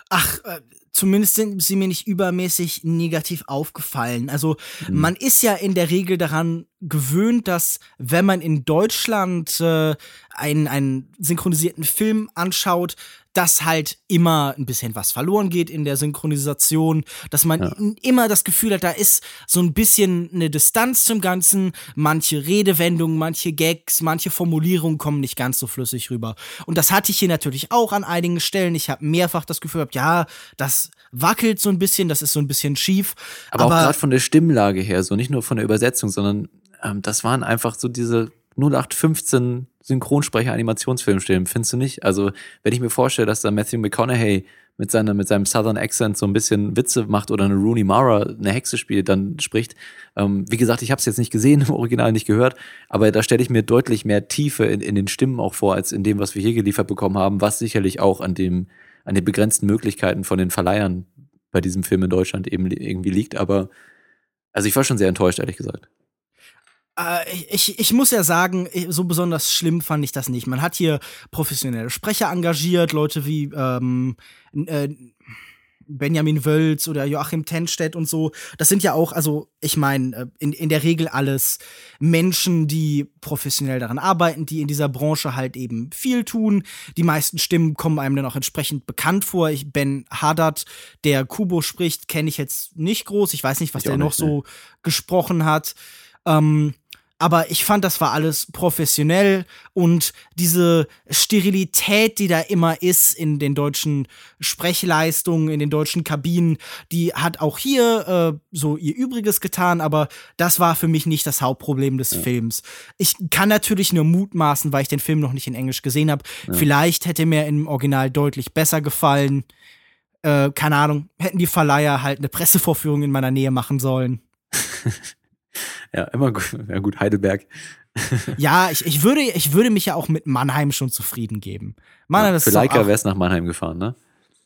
Ach, äh, zumindest sind sie mir nicht übermäßig negativ aufgefallen. Also mhm. man ist ja in der Regel daran gewöhnt, dass wenn man in Deutschland äh, einen, einen synchronisierten Film anschaut, dass halt immer ein bisschen was verloren geht in der Synchronisation, dass man ja. immer das Gefühl hat, da ist so ein bisschen eine Distanz zum Ganzen, manche Redewendungen, manche Gags, manche Formulierungen kommen nicht ganz so flüssig rüber. Und das hatte ich hier natürlich auch an einigen Stellen. Ich habe mehrfach das Gefühl gehabt, ja, das wackelt so ein bisschen, das ist so ein bisschen schief. Aber, aber auch gerade von der Stimmlage her, so nicht nur von der Übersetzung, sondern ähm, das waren einfach so diese 0815 Synchronsprecher-Animationsfilmstimmen, findest du nicht? Also, wenn ich mir vorstelle, dass da Matthew McConaughey mit, seiner, mit seinem Southern Accent so ein bisschen Witze macht oder eine Rooney Mara eine Hexe spielt, dann spricht. Ähm, wie gesagt, ich habe es jetzt nicht gesehen, im Original nicht gehört, aber da stelle ich mir deutlich mehr Tiefe in, in den Stimmen auch vor, als in dem, was wir hier geliefert bekommen haben, was sicherlich auch an dem, an den begrenzten Möglichkeiten von den Verleihern bei diesem Film in Deutschland eben irgendwie liegt. Aber also ich war schon sehr enttäuscht, ehrlich gesagt. Äh, ich, ich muss ja sagen, so besonders schlimm fand ich das nicht. Man hat hier professionelle Sprecher engagiert, Leute wie ähm, äh, Benjamin Wölz oder Joachim Tenstedt und so. Das sind ja auch, also ich meine, äh, in, in der Regel alles Menschen, die professionell daran arbeiten, die in dieser Branche halt eben viel tun. Die meisten Stimmen kommen einem dann auch entsprechend bekannt vor. Ich, Ben Haddad, der Kubo spricht, kenne ich jetzt nicht groß. Ich weiß nicht, was ich der noch so ne. gesprochen hat. Ähm, aber ich fand, das war alles professionell und diese Sterilität, die da immer ist in den deutschen Sprechleistungen, in den deutschen Kabinen, die hat auch hier äh, so ihr Übriges getan, aber das war für mich nicht das Hauptproblem des ja. Films. Ich kann natürlich nur mutmaßen, weil ich den Film noch nicht in Englisch gesehen habe. Ja. Vielleicht hätte mir im Original deutlich besser gefallen. Äh, keine Ahnung, hätten die Verleiher halt eine Pressevorführung in meiner Nähe machen sollen. Ja, immer gut. Ja, gut, Heidelberg. ja, ich, ich, würde, ich würde mich ja auch mit Mannheim schon zufrieden geben. Mannheim ja, für Leica wär's nach Mannheim gefahren, ne?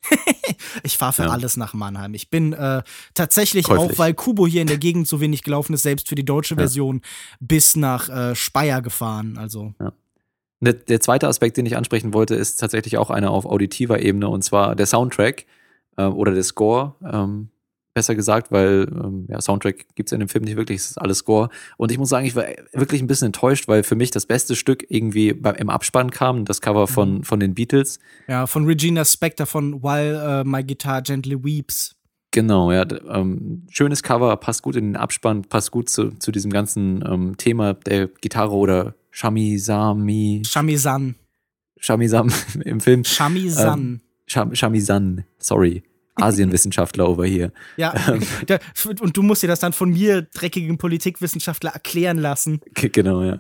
ich fahre für ja. alles nach Mannheim. Ich bin äh, tatsächlich Käuflich. auch, weil Kubo hier in der Gegend so wenig gelaufen ist, selbst für die deutsche Version ja. bis nach äh, Speyer gefahren. Also. Ja. Der, der, zweite Aspekt, den ich ansprechen wollte, ist tatsächlich auch einer auf auditiver Ebene und zwar der Soundtrack äh, oder der Score. Ähm, besser gesagt, weil ähm, ja, Soundtrack gibt's in dem Film nicht wirklich, es ist alles Score. Und ich muss sagen, ich war wirklich ein bisschen enttäuscht, weil für mich das beste Stück irgendwie beim, im Abspann kam, das Cover von, mhm. von den Beatles. Ja, von Regina Spector von While uh, My Guitar Gently Weeps. Genau, ja. Ähm, schönes Cover, passt gut in den Abspann, passt gut zu, zu diesem ganzen ähm, Thema der Gitarre oder Shamisami. Shamisan. Shamisam im Film. Shamisan. Ähm, Shamisan, sorry. Asienwissenschaftler over hier. Ja, ähm. und du musst dir das dann von mir, dreckigen Politikwissenschaftler, erklären lassen. Genau, ja.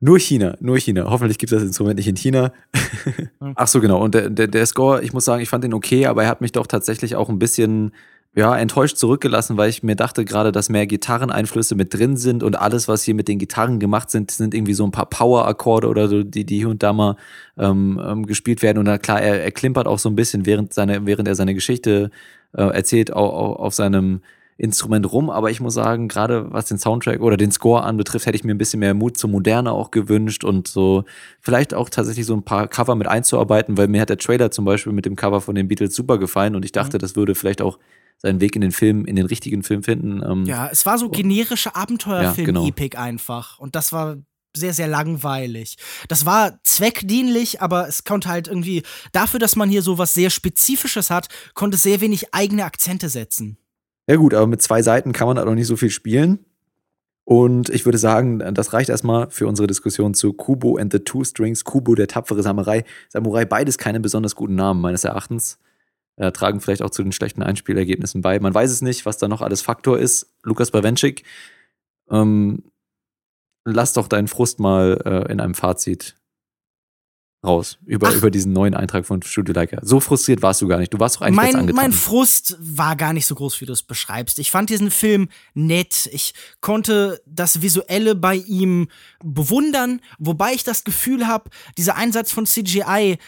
Nur China, nur China. Hoffentlich gibt es das Instrument nicht in China. Ach so, genau. Und der, der, der Score, ich muss sagen, ich fand den okay, aber er hat mich doch tatsächlich auch ein bisschen ja, enttäuscht zurückgelassen, weil ich mir dachte gerade, dass mehr Gitarreneinflüsse mit drin sind und alles, was hier mit den Gitarren gemacht sind, sind irgendwie so ein paar Power-Akkorde oder so, die, die hier und da mal ähm, ähm, gespielt werden. Und dann klar, er, er klimpert auch so ein bisschen, während, seine, während er seine Geschichte äh, erzählt, auch, auch auf seinem Instrument rum, aber ich muss sagen, gerade was den Soundtrack oder den Score anbetrifft, hätte ich mir ein bisschen mehr Mut zur Moderne auch gewünscht und so vielleicht auch tatsächlich so ein paar Cover mit einzuarbeiten, weil mir hat der Trailer zum Beispiel mit dem Cover von den Beatles super gefallen und ich dachte, mhm. das würde vielleicht auch seinen Weg in den Film, in den richtigen Film finden. Ähm, ja, es war so generische Abenteuerfilm-Epik ja, genau. einfach. Und das war sehr, sehr langweilig. Das war zweckdienlich, aber es konnte halt irgendwie, dafür, dass man hier so was sehr Spezifisches hat, konnte sehr wenig eigene Akzente setzen. Ja, gut, aber mit zwei Seiten kann man halt auch nicht so viel spielen. Und ich würde sagen, das reicht erstmal für unsere Diskussion zu Kubo and the Two Strings, Kubo, der tapfere Samurai. Samurai, beides keine besonders guten Namen, meines Erachtens äh, tragen vielleicht auch zu den schlechten Einspielergebnissen bei. Man weiß es nicht, was da noch alles Faktor ist. Lukas Bawenschik, ähm, lass doch deinen Frust mal äh, in einem Fazit raus über, über diesen neuen Eintrag von Studio Leica. So frustriert warst du gar nicht. Du warst doch eigentlich mein, ganz angetan. Mein Frust war gar nicht so groß, wie du es beschreibst. Ich fand diesen Film nett. Ich konnte das Visuelle bei ihm bewundern, wobei ich das Gefühl habe, dieser Einsatz von CGI, äh,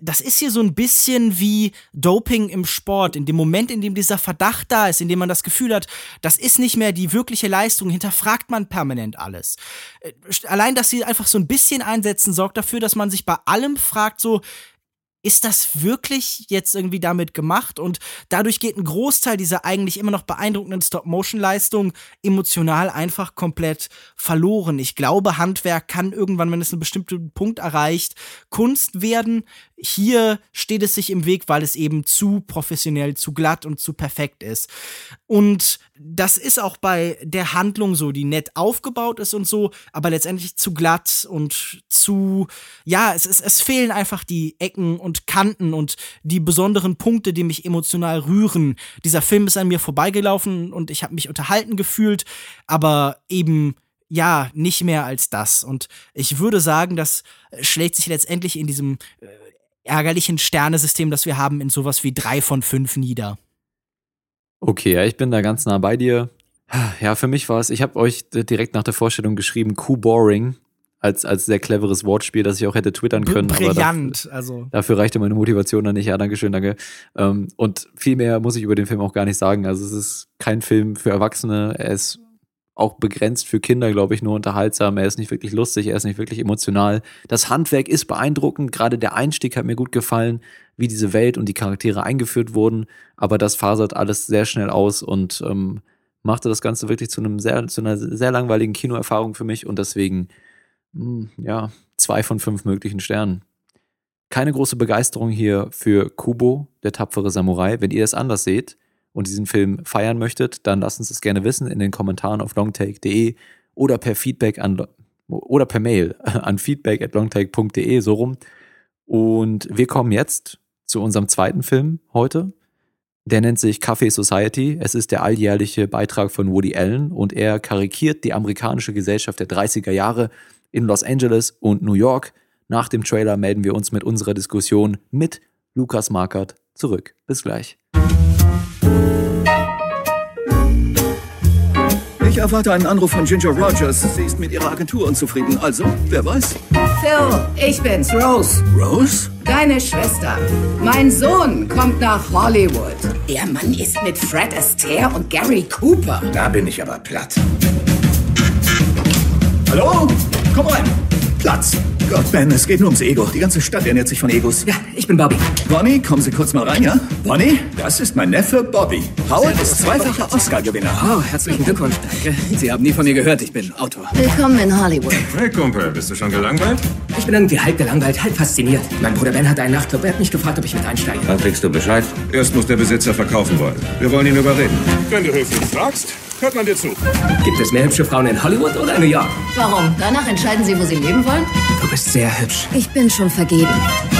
das ist hier so ein bisschen wie Doping im Sport. In dem Moment, in dem dieser Verdacht da ist, in dem man das Gefühl hat, das ist nicht mehr die wirkliche Leistung, hinterfragt man permanent alles. Äh, allein, dass sie einfach so ein bisschen einsetzen, sorgt dafür, dass man sich bei allem allem fragt so, ist das wirklich jetzt irgendwie damit gemacht? Und dadurch geht ein Großteil dieser eigentlich immer noch beeindruckenden Stop-Motion-Leistung emotional einfach komplett verloren. Ich glaube, Handwerk kann irgendwann, wenn es einen bestimmten Punkt erreicht, Kunst werden. Hier steht es sich im Weg, weil es eben zu professionell, zu glatt und zu perfekt ist. Und das ist auch bei der Handlung so, die nett aufgebaut ist und so, aber letztendlich zu glatt und zu, ja, es, es, es fehlen einfach die Ecken und Kanten und die besonderen Punkte, die mich emotional rühren. Dieser Film ist an mir vorbeigelaufen und ich habe mich unterhalten gefühlt, aber eben ja, nicht mehr als das. Und ich würde sagen, das schlägt sich letztendlich in diesem äh, ärgerlichen Sternesystem, das wir haben, in sowas wie drei von fünf nieder. Okay, ja, ich bin da ganz nah bei dir. Ja, für mich war es, ich habe euch direkt nach der Vorstellung geschrieben, Q-Boring, als, als sehr cleveres Wortspiel, das ich auch hätte twittern können. Brillant, dafür, also. Dafür reichte meine Motivation dann nicht. Ja, danke schön, danke. Ähm, und viel mehr muss ich über den Film auch gar nicht sagen. Also es ist kein Film für Erwachsene. Er ist auch begrenzt für Kinder, glaube ich, nur unterhaltsam. Er ist nicht wirklich lustig, er ist nicht wirklich emotional. Das Handwerk ist beeindruckend. Gerade der Einstieg hat mir gut gefallen, wie diese Welt und die Charaktere eingeführt wurden. Aber das fasert alles sehr schnell aus und ähm, machte das Ganze wirklich zu einem sehr, zu einer sehr langweiligen Kinoerfahrung für mich und deswegen, mh, hm, ja, zwei von fünf möglichen Sternen. Keine große Begeisterung hier für Kubo, der tapfere Samurai. Wenn ihr das anders seht, und diesen Film feiern möchtet, dann lasst uns das gerne wissen in den Kommentaren auf longtake.de oder per Feedback an oder per Mail an feedback at longtake.de so rum. Und wir kommen jetzt zu unserem zweiten Film heute. Der nennt sich Café Society. Es ist der alljährliche Beitrag von Woody Allen und er karikiert die amerikanische Gesellschaft der 30er Jahre in Los Angeles und New York. Nach dem Trailer melden wir uns mit unserer Diskussion mit Lukas Markert zurück. Bis gleich. Ich erwarte einen Anruf von Ginger Rogers. Sie ist mit ihrer Agentur unzufrieden. Also, wer weiß? Phil, ich bin's, Rose. Rose? Deine Schwester. Mein Sohn kommt nach Hollywood. Der Mann ist mit Fred Astaire und Gary Cooper. Da bin ich aber platt. Hallo? Komm rein. Platz. Gott, Ben, es geht nur ums Ego. Die ganze Stadt ernährt sich von Egos. Ja, ich bin Bobby. Bonnie, kommen Sie kurz mal rein, ja? Bonnie, das ist mein Neffe Bobby. Howard ist zweifacher Oscar-Gewinner. Oh, herzlichen Glückwunsch. Danke. Sie haben nie von mir gehört. Ich bin Autor. Willkommen in Hollywood. Hey Kumpel, bist du schon gelangweilt? Ich bin irgendwie halb gelangweilt, halb fasziniert. Mein Bruder Ben hat einen Nachtclub. Er hat mich gefragt, ob ich mit einsteige. Wann kriegst du Bescheid? Erst muss der Besitzer verkaufen wollen. Wir wollen ihn überreden. Wenn du höflich fragst, hört man dir zu. Gibt es mehr hübsche Frauen in Hollywood oder in New York? Warum? Danach entscheiden Sie, wo Sie leben wollen? Du bist sehr hübsch. Ich bin schon vergeben.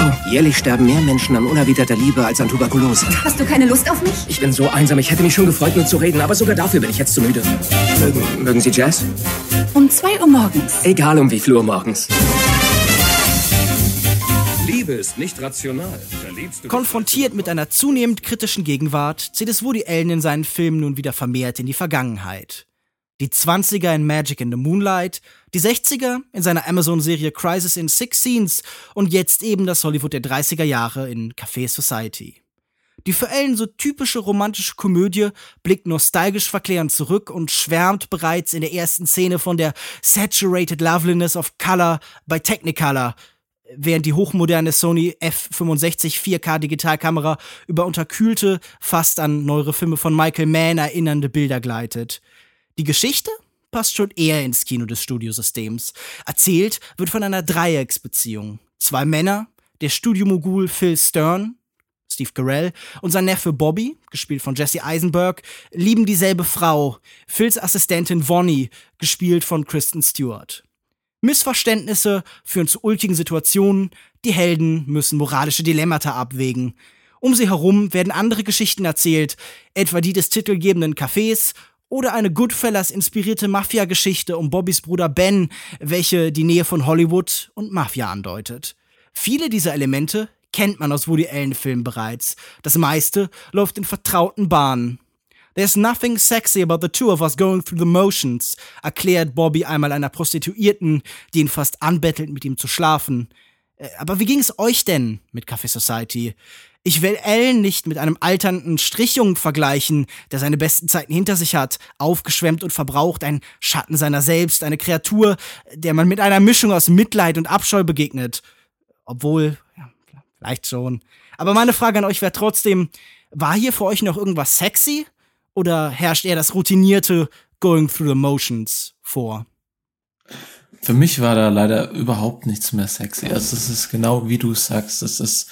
Oh, jährlich sterben mehr Menschen an unerwiderter Liebe als an Tuberkulose. Hast du keine Lust auf mich? Ich bin so einsam. Ich hätte mich schon gefreut, mit zu reden, aber sogar dafür bin ich jetzt zu müde. Mögen, mögen Sie Jazz? Um zwei Uhr morgens. Egal um wie viel Uhr morgens. Liebe ist nicht rational. Konfrontiert mit einer zunehmend kritischen Gegenwart zieht es Woody Allen in seinen Filmen nun wieder vermehrt in die Vergangenheit. Die 20er in Magic in the Moonlight, die 60er in seiner Amazon-Serie Crisis in Six Scenes und jetzt eben das Hollywood der 30er Jahre in Café Society. Die für Allen so typische romantische Komödie blickt nostalgisch verklärend zurück und schwärmt bereits in der ersten Szene von der Saturated Loveliness of Color bei Technicolor, während die hochmoderne Sony F65 4K Digitalkamera über unterkühlte, fast an neuere Filme von Michael Mann erinnernde Bilder gleitet. Die Geschichte passt schon eher ins Kino des Studiosystems. Erzählt wird von einer Dreiecksbeziehung. Zwei Männer, der Studiomogul Phil Stern, Steve Carell, und sein Neffe Bobby, gespielt von Jesse Eisenberg, lieben dieselbe Frau, Phils Assistentin Vonnie, gespielt von Kristen Stewart. Missverständnisse führen zu ulkigen Situationen, die Helden müssen moralische Dilemmata abwägen. Um sie herum werden andere Geschichten erzählt, etwa die des titelgebenden Cafés oder eine Goodfellas inspirierte Mafia-Geschichte um Bobbys Bruder Ben, welche die Nähe von Hollywood und Mafia andeutet. Viele dieser Elemente kennt man aus Woody Allen-Filmen bereits. Das meiste läuft in vertrauten Bahnen. There's nothing sexy about the two of us going through the motions, erklärt Bobby einmal einer Prostituierten, die ihn fast anbettelt, mit ihm zu schlafen. Äh, aber wie ging es euch denn mit Café Society? Ich will Ellen nicht mit einem alternden Strichjungen vergleichen, der seine besten Zeiten hinter sich hat, aufgeschwemmt und verbraucht, ein Schatten seiner selbst, eine Kreatur, der man mit einer Mischung aus Mitleid und Abscheu begegnet. Obwohl, ja, vielleicht schon. Aber meine Frage an euch wäre trotzdem, war hier für euch noch irgendwas sexy? Oder herrscht eher das routinierte Going through the Motions vor? Für mich war da leider überhaupt nichts mehr sexy. Also es ist genau wie du sagst, es ist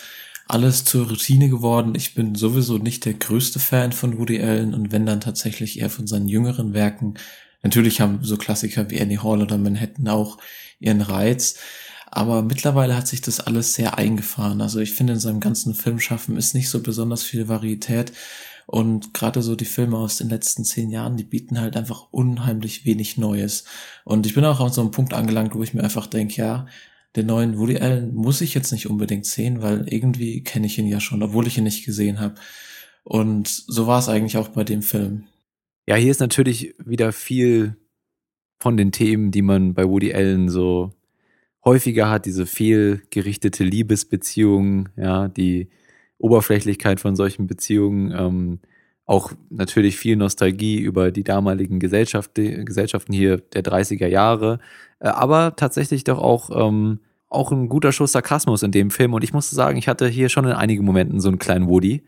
alles zur Routine geworden. Ich bin sowieso nicht der größte Fan von Woody Allen und wenn dann tatsächlich eher von seinen jüngeren Werken. Natürlich haben so Klassiker wie Annie Hall oder Manhattan auch ihren Reiz. Aber mittlerweile hat sich das alles sehr eingefahren. Also ich finde, in seinem ganzen Filmschaffen ist nicht so besonders viel Varietät. Und gerade so die Filme aus den letzten zehn Jahren, die bieten halt einfach unheimlich wenig Neues. Und ich bin auch an so einem Punkt angelangt, wo ich mir einfach denke, ja, den neuen Woody Allen muss ich jetzt nicht unbedingt sehen, weil irgendwie kenne ich ihn ja schon, obwohl ich ihn nicht gesehen habe. Und so war es eigentlich auch bei dem Film. Ja, hier ist natürlich wieder viel von den Themen, die man bei Woody Allen so häufiger hat, diese fehlgerichtete Liebesbeziehung, ja, die Oberflächlichkeit von solchen Beziehungen, ähm, auch natürlich viel Nostalgie über die damaligen Gesellschaft, Gesellschaften hier der 30er Jahre, äh, aber tatsächlich doch auch, ähm, auch ein guter Schuss Sarkasmus in dem Film. Und ich musste sagen, ich hatte hier schon in einigen Momenten so einen kleinen Woody.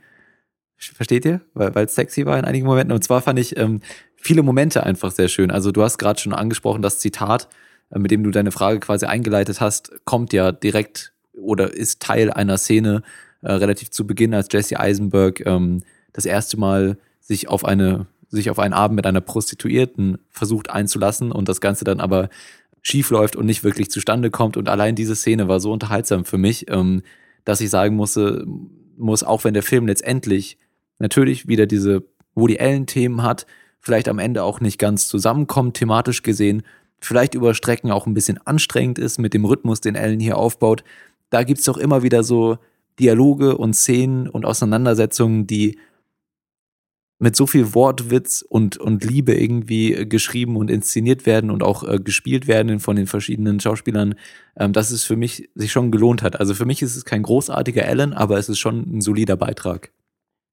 Versteht ihr? Weil es sexy war in einigen Momenten. Und zwar fand ich ähm, viele Momente einfach sehr schön. Also du hast gerade schon angesprochen, das Zitat, äh, mit dem du deine Frage quasi eingeleitet hast, kommt ja direkt oder ist Teil einer Szene äh, relativ zu Beginn, als Jesse Eisenberg ähm, das erste Mal sich auf eine sich auf einen Abend mit einer Prostituierten versucht einzulassen und das Ganze dann aber schief läuft und nicht wirklich zustande kommt. Und allein diese Szene war so unterhaltsam für mich, ähm, dass ich sagen musste, muss, auch wenn der Film letztendlich natürlich wieder diese Woody Allen-Themen hat, vielleicht am Ende auch nicht ganz zusammenkommt, thematisch gesehen, vielleicht über Strecken auch ein bisschen anstrengend ist mit dem Rhythmus, den Allen hier aufbaut. Da gibt's doch immer wieder so Dialoge und Szenen und Auseinandersetzungen, die mit so viel Wortwitz und, und Liebe irgendwie äh, geschrieben und inszeniert werden und auch äh, gespielt werden von den verschiedenen Schauspielern, ähm, dass es für mich sich schon gelohnt hat. Also für mich ist es kein großartiger Alan, aber es ist schon ein solider Beitrag.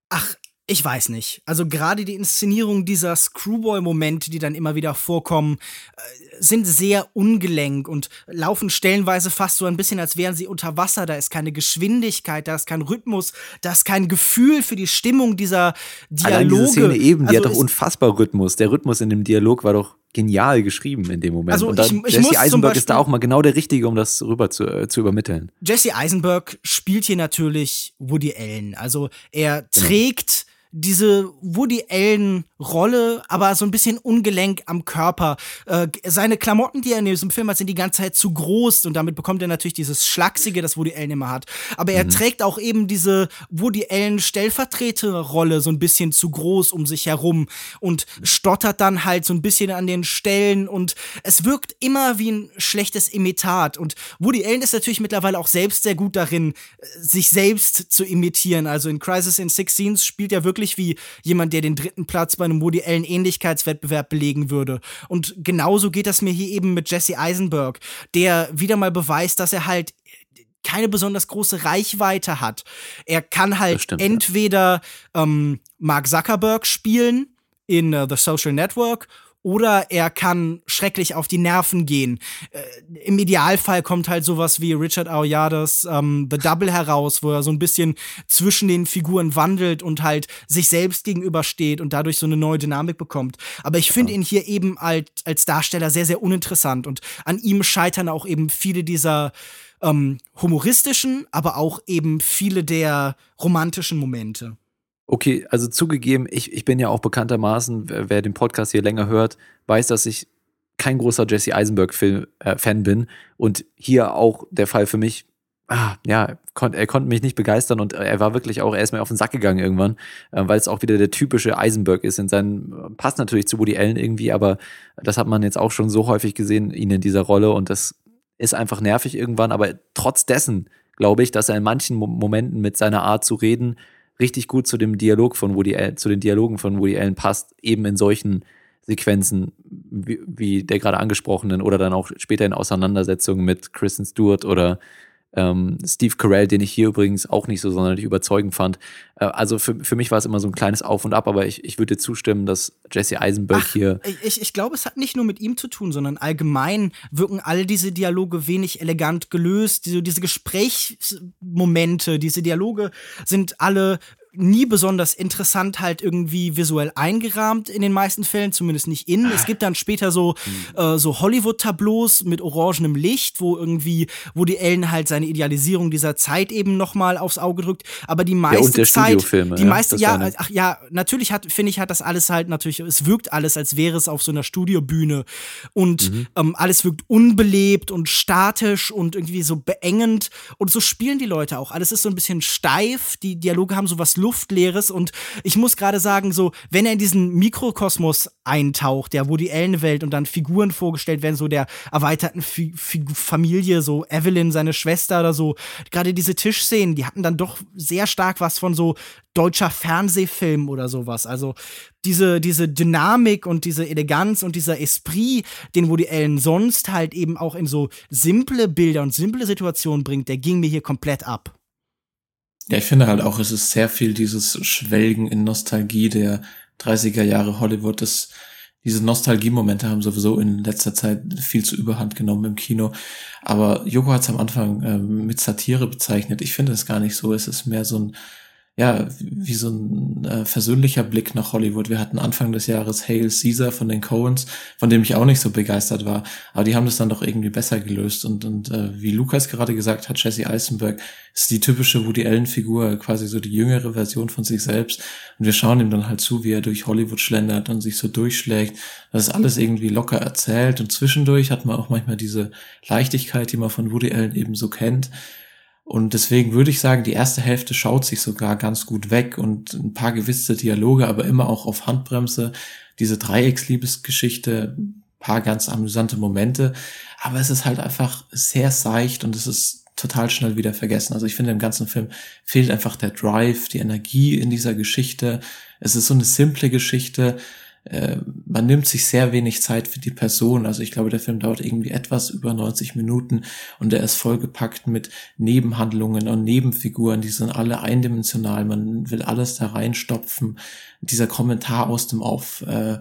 Ach, ich weiß nicht. Also gerade die Inszenierung dieser Screwball-Momente, die dann immer wieder vorkommen, äh, sind sehr ungelenk und laufen stellenweise fast so ein bisschen, als wären sie unter Wasser. Da ist keine Geschwindigkeit, da ist kein Rhythmus, da ist kein Gefühl für die Stimmung dieser Dialoge. Allein diese Szene eben, die also hat doch unfassbar Rhythmus. Der Rhythmus in dem Dialog war doch genial geschrieben in dem Moment. Also und dann, ich, ich Jesse Eisenberg ist da auch mal genau der Richtige, um das rüber zu, äh, zu übermitteln. Jesse Eisenberg spielt hier natürlich Woody Allen. Also er genau. Diese Woody Allen Rolle, aber so ein bisschen ungelenk am Körper. Äh, seine Klamotten, die er in diesem Film hat, sind die ganze Zeit zu groß und damit bekommt er natürlich dieses Schlachsige, das Woody Allen immer hat. Aber er mhm. trägt auch eben diese Woody Allen Stellvertreterrolle so ein bisschen zu groß um sich herum und stottert dann halt so ein bisschen an den Stellen und es wirkt immer wie ein schlechtes Imitat und Woody Allen ist natürlich mittlerweile auch selbst sehr gut darin, sich selbst zu imitieren. Also in Crisis in Six Scenes spielt er wirklich wirklich wie jemand, der den dritten Platz bei einem Woody Allen Ähnlichkeitswettbewerb belegen würde. Und genauso geht das mir hier eben mit Jesse Eisenberg, der wieder mal beweist, dass er halt keine besonders große Reichweite hat. Er kann halt stimmt, entweder ja. ähm, Mark Zuckerberg spielen in uh, The Social Network oder er kann schrecklich auf die Nerven gehen. Äh, Im Idealfall kommt halt sowas wie Richard Aoyadas ähm, The Double heraus, wo er so ein bisschen zwischen den Figuren wandelt und halt sich selbst gegenübersteht und dadurch so eine neue Dynamik bekommt. Aber ich finde ihn hier eben als, als Darsteller sehr, sehr uninteressant und an ihm scheitern auch eben viele dieser ähm, humoristischen, aber auch eben viele der romantischen Momente. Okay, also zugegeben, ich, ich bin ja auch bekanntermaßen, wer, wer den Podcast hier länger hört, weiß, dass ich kein großer Jesse Eisenberg-Fan äh, bin. Und hier auch der Fall für mich, ah, ja, kon er konnte mich nicht begeistern und er war wirklich auch, er ist mir auf den Sack gegangen irgendwann, äh, weil es auch wieder der typische Eisenberg ist. In seinen, passt natürlich zu Woody Allen irgendwie, aber das hat man jetzt auch schon so häufig gesehen, ihn in dieser Rolle und das ist einfach nervig irgendwann. Aber trotz dessen glaube ich, dass er in manchen Momenten mit seiner Art zu reden richtig gut zu dem Dialog von Woody Allen, zu den Dialogen von Woody Allen passt, eben in solchen Sequenzen wie, wie der gerade angesprochenen oder dann auch später in Auseinandersetzungen mit Kristen Stewart oder ähm, Steve Carell, den ich hier übrigens auch nicht so sonderlich überzeugend fand. Äh, also für, für mich war es immer so ein kleines Auf und Ab, aber ich, ich würde zustimmen, dass Jesse Eisenberg Ach, hier. Ich, ich glaube, es hat nicht nur mit ihm zu tun, sondern allgemein wirken all diese Dialoge wenig elegant gelöst. Diese, diese Gesprächsmomente, diese Dialoge sind alle nie besonders interessant halt irgendwie visuell eingerahmt in den meisten Fällen, zumindest nicht innen. Es gibt dann später so, mhm. äh, so Hollywood-Tableaus mit orangenem Licht, wo irgendwie, wo die Ellen halt seine Idealisierung dieser Zeit eben nochmal aufs Auge drückt. Aber die meiste ja, und der Zeit, die ja, meiste, ja, ach ja, natürlich hat, finde ich, hat das alles halt natürlich, es wirkt alles, als wäre es auf so einer Studiobühne und mhm. ähm, alles wirkt unbelebt und statisch und irgendwie so beengend und so spielen die Leute auch. Alles ist so ein bisschen steif, die Dialoge haben so was Luftleeres und ich muss gerade sagen, so, wenn er in diesen Mikrokosmos eintaucht, der wo die Ellenwelt und dann Figuren vorgestellt werden, so der erweiterten F F Familie, so Evelyn, seine Schwester oder so, gerade diese Tischszenen, die hatten dann doch sehr stark was von so deutscher Fernsehfilm oder sowas. Also diese, diese Dynamik und diese Eleganz und dieser Esprit, den Woody Allen sonst halt eben auch in so simple Bilder und simple Situationen bringt, der ging mir hier komplett ab. Ja, ich finde halt auch, es ist sehr viel dieses Schwelgen in Nostalgie der 30er Jahre Hollywood. Das, diese Nostalgie-Momente haben sowieso in letzter Zeit viel zu Überhand genommen im Kino. Aber Joko hat es am Anfang ähm, mit Satire bezeichnet. Ich finde es gar nicht so. Es ist mehr so ein ja, wie so ein äh, versöhnlicher Blick nach Hollywood. Wir hatten Anfang des Jahres Hail Caesar von den Coens, von dem ich auch nicht so begeistert war, aber die haben das dann doch irgendwie besser gelöst. Und, und äh, wie Lukas gerade gesagt hat, Jesse Eisenberg ist die typische Woody Allen Figur, quasi so die jüngere Version von sich selbst. Und wir schauen ihm dann halt zu, wie er durch Hollywood schlendert und sich so durchschlägt. Das ist alles irgendwie locker erzählt. Und zwischendurch hat man auch manchmal diese Leichtigkeit, die man von Woody Allen eben so kennt und deswegen würde ich sagen, die erste Hälfte schaut sich sogar ganz gut weg und ein paar gewisse Dialoge, aber immer auch auf Handbremse. Diese Dreiecksliebesgeschichte, paar ganz amüsante Momente. Aber es ist halt einfach sehr seicht und es ist total schnell wieder vergessen. Also ich finde, im ganzen Film fehlt einfach der Drive, die Energie in dieser Geschichte. Es ist so eine simple Geschichte äh, man nimmt sich sehr wenig Zeit für die Person. Also ich glaube, der Film dauert irgendwie etwas über 90 Minuten und er ist vollgepackt mit Nebenhandlungen und Nebenfiguren, die sind alle eindimensional. Man will alles da reinstopfen. Dieser Kommentar aus dem Auf, äh,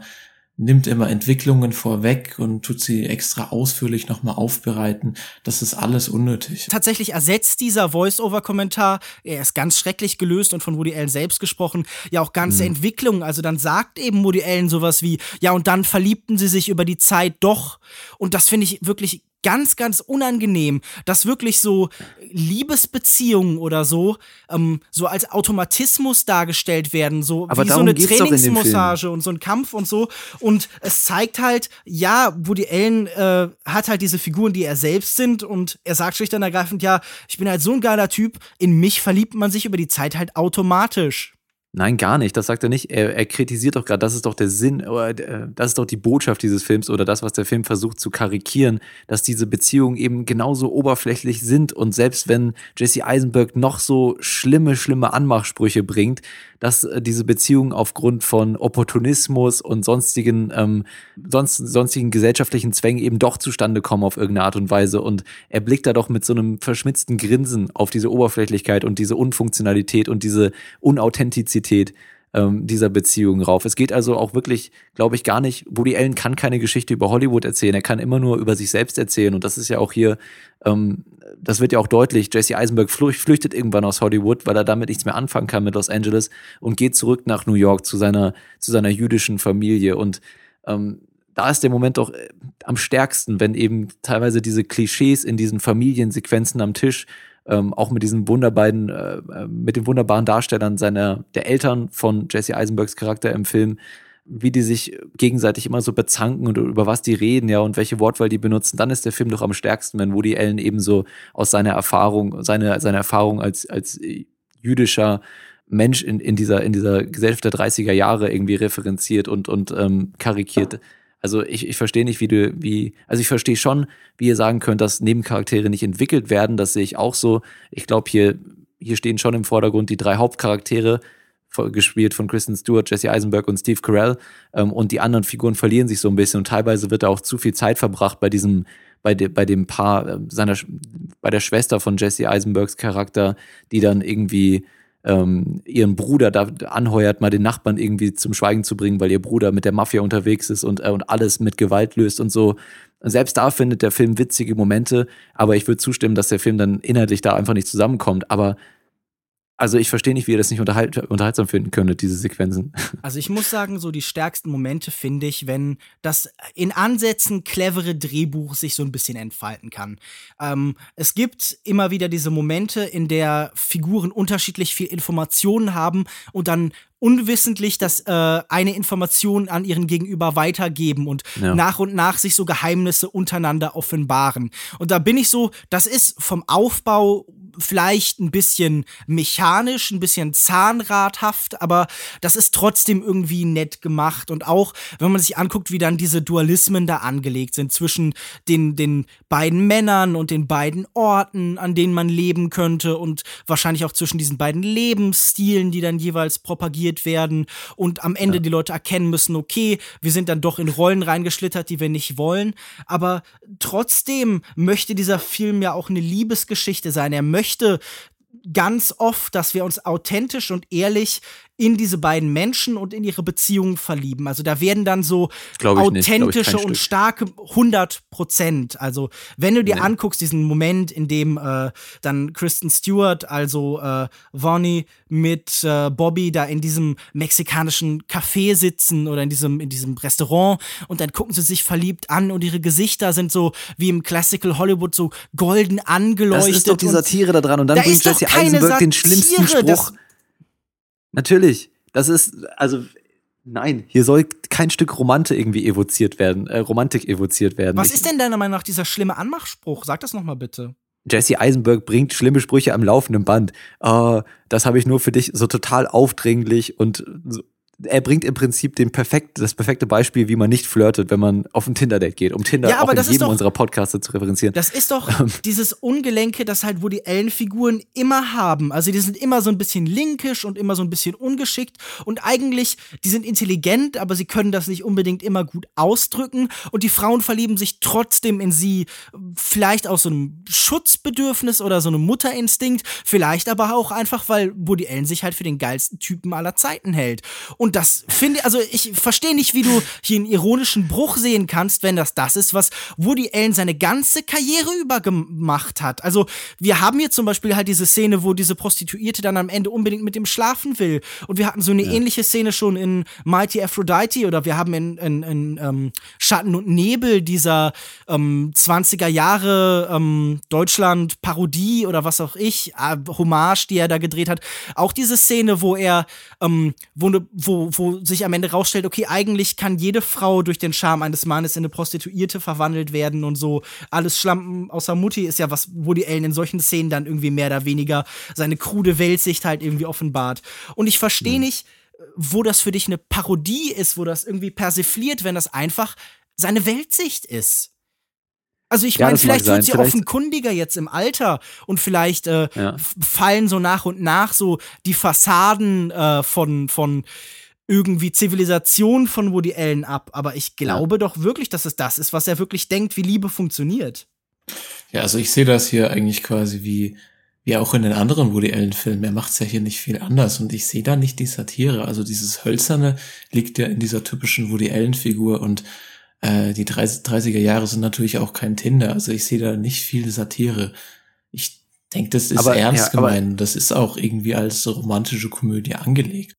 nimmt immer Entwicklungen vorweg und tut sie extra ausführlich nochmal aufbereiten. Das ist alles unnötig. Tatsächlich ersetzt dieser Voice-Over-Kommentar, er ist ganz schrecklich gelöst und von Woody Allen selbst gesprochen, ja auch ganze mhm. Entwicklungen. Also dann sagt eben Woody Allen sowas wie, ja und dann verliebten sie sich über die Zeit doch. Und das finde ich wirklich ganz, ganz unangenehm, dass wirklich so Liebesbeziehungen oder so ähm, so als Automatismus dargestellt werden, so Aber wie so eine Trainingsmassage und so ein Kampf und so. Und es zeigt halt, ja, Woody Allen äh, hat halt diese Figuren, die er selbst sind und er sagt schlicht und ergreifend, ja, ich bin halt so ein geiler Typ, in mich verliebt man sich über die Zeit halt automatisch. Nein, gar nicht. Das sagt er nicht. Er, er kritisiert doch gerade, das ist doch der Sinn, oder äh, das ist doch die Botschaft dieses Films oder das, was der Film versucht zu karikieren, dass diese Beziehungen eben genauso oberflächlich sind und selbst wenn Jesse Eisenberg noch so schlimme, schlimme Anmachsprüche bringt, dass äh, diese Beziehungen aufgrund von Opportunismus und sonstigen, ähm, sonst, sonstigen gesellschaftlichen Zwängen eben doch zustande kommen auf irgendeine Art und Weise. Und er blickt da doch mit so einem verschmitzten Grinsen auf diese Oberflächlichkeit und diese Unfunktionalität und diese Unauthentizität ähm, dieser Beziehung rauf. Es geht also auch wirklich, glaube ich, gar nicht, Woody Allen kann keine Geschichte über Hollywood erzählen, er kann immer nur über sich selbst erzählen. Und das ist ja auch hier, ähm, das wird ja auch deutlich, Jesse Eisenberg flüchtet irgendwann aus Hollywood, weil er damit nichts mehr anfangen kann mit Los Angeles und geht zurück nach New York zu seiner, zu seiner jüdischen Familie. Und ähm, da ist der Moment doch äh, am stärksten, wenn eben teilweise diese Klischees in diesen Familiensequenzen am Tisch ähm, auch mit diesen wunderbaren, äh, äh, mit den wunderbaren Darstellern seiner, der Eltern von Jesse Eisenbergs Charakter im Film, wie die sich gegenseitig immer so bezanken und über was die reden, ja, und welche Wortwahl die benutzen, dann ist der Film doch am stärksten, wenn Woody Allen eben so aus seiner Erfahrung, seine, seine Erfahrung als, als jüdischer Mensch in, in, dieser, in dieser Gesellschaft der 30er Jahre irgendwie referenziert und, und ähm, karikiert. Also ich, ich verstehe nicht, wie du, wie, also ich verstehe schon, wie ihr sagen könnt, dass Nebencharaktere nicht entwickelt werden. Das sehe ich auch so. Ich glaube, hier, hier stehen schon im Vordergrund die drei Hauptcharaktere, gespielt von Kristen Stewart, Jesse Eisenberg und Steve Carell. Ähm, und die anderen Figuren verlieren sich so ein bisschen und teilweise wird da auch zu viel Zeit verbracht bei diesem, bei, de, bei dem Paar, äh, seiner, bei der Schwester von Jesse Eisenbergs Charakter, die dann irgendwie ähm, ihren Bruder da anheuert, mal den Nachbarn irgendwie zum Schweigen zu bringen, weil ihr Bruder mit der Mafia unterwegs ist und, äh, und alles mit Gewalt löst und so. Selbst da findet der Film witzige Momente, aber ich würde zustimmen, dass der Film dann inhaltlich da einfach nicht zusammenkommt. Aber also ich verstehe nicht, wie ihr das nicht unterhalt, unterhaltsam finden könntet, diese Sequenzen. Also ich muss sagen, so die stärksten Momente finde ich, wenn das in Ansätzen clevere Drehbuch sich so ein bisschen entfalten kann. Ähm, es gibt immer wieder diese Momente, in der Figuren unterschiedlich viel Informationen haben und dann unwissentlich das äh, eine Information an ihren Gegenüber weitergeben und Ja. nach und nach sich so Geheimnisse untereinander offenbaren. Und da bin ich so, das ist vom Aufbau vielleicht ein bisschen mechanisch, ein bisschen zahnradhaft, aber das ist trotzdem irgendwie nett gemacht. Und auch, wenn man sich anguckt, wie dann diese Dualismen da angelegt sind zwischen den, den beiden Männern und den beiden Orten, an denen man leben könnte und wahrscheinlich auch zwischen diesen beiden Lebensstilen, die dann jeweils propagiert werden und am Ende die Leute erkennen müssen, okay, wir sind dann doch in Rollen reingeschlittert, die wir nicht wollen, aber trotzdem möchte dieser Film ja auch eine Liebesgeschichte sein. Er möchte ganz oft, dass wir uns authentisch und ehrlich in diese beiden Menschen und in ihre Beziehungen verlieben. Also da werden dann so authentische und Stück. starke 100 Prozent. Also wenn du dir Nee. anguckst, diesen Moment, in dem äh, dann Kristen Stewart, also äh, Vonnie mit äh, Bobby da in diesem mexikanischen Café sitzen oder in diesem, in diesem Restaurant und dann gucken sie sich verliebt an und ihre Gesichter sind so wie im Classical Hollywood so golden Das angeleuchtet. ist doch die Satire da dran. Und dann Da bringt Jesse Eisenberg den schlimmsten Satire, das- Spruch. Natürlich. Das ist, also, nein, hier soll kein Stück Romantik irgendwie evoziert werden, äh, Romantik evoziert werden. Was Ich- ist denn deiner Meinung nach dieser schlimme Anmachspruch? Sag das noch mal bitte. Jesse Eisenberg bringt schlimme Sprüche am laufenden Band. Äh, das habe ich nur für dich so total aufdringlich und so. Er bringt im Prinzip den perfekt, das perfekte Beispiel, wie man nicht flirtet, wenn man auf ein Tinder-Date geht, um Tinder Ja, aber auch in das ist jedem doch- unserer Podcasts zu referenzieren. Das ist doch Ähm. dieses Ungelenke, das halt, wo die Ellenfiguren immer haben. Also die sind immer so ein bisschen linkisch und immer so ein bisschen ungeschickt und eigentlich, die sind intelligent, aber sie können das nicht unbedingt immer gut ausdrücken und die Frauen verlieben sich trotzdem in sie, vielleicht aus so einem Schutzbedürfnis oder so einem Mutterinstinkt, vielleicht aber auch einfach, weil Woody Allen sich halt für den geilsten Typen aller Zeiten hält. Und das finde also ich verstehe nicht, wie du hier einen ironischen Bruch sehen kannst, wenn das das ist, was Woody Allen seine ganze Karriere über gemacht hat. Also wir haben hier zum Beispiel halt diese Szene, wo diese Prostituierte dann am Ende unbedingt mit ihm schlafen will. Und wir hatten so eine ähnliche Szene schon in Mighty Aphrodite oder wir haben in, in, in ähm, Schatten und Nebel dieser ähm, 20er Jahre ähm, Deutschland-Parodie oder was auch ich, äh, Hommage, die er da gedreht hat. Auch diese Szene, wo er, ähm, wo, ne, wo, wo sich am Ende rausstellt, okay, eigentlich kann jede Frau durch den Charme eines Mannes in eine Prostituierte verwandelt werden und so. Alles Schlampen außer Mutti ist ja was, wo die Ellen in solchen Szenen dann irgendwie mehr oder weniger seine krude Weltsicht halt irgendwie offenbart. Und ich verstehe nicht, wo das für dich eine Parodie ist, wo das irgendwie persifliert, wenn das einfach seine Weltsicht ist. Also ich Ja, meine, vielleicht wird sie Vielleicht- offenkundiger jetzt im Alter und vielleicht äh, Ja. fallen so nach und nach so die Fassaden äh, von, von irgendwie Zivilisation von Woody Allen ab. Aber ich glaube doch wirklich, dass es das ist, was er wirklich denkt, wie Liebe funktioniert. Ja, also ich sehe das hier eigentlich quasi wie, wie auch in den anderen Woody Allen Filmen. Er macht's ja hier nicht viel anders und ich sehe da nicht die Satire. Also dieses Hölzerne liegt ja in dieser typischen Woody Allen Figur und äh, die 30, 30er Jahre sind natürlich auch kein Tinder. Also ich sehe da nicht viel Satire. Ich denke, das ist Aber- ernst ja, gemeint. Das ist auch irgendwie als romantische Komödie angelegt.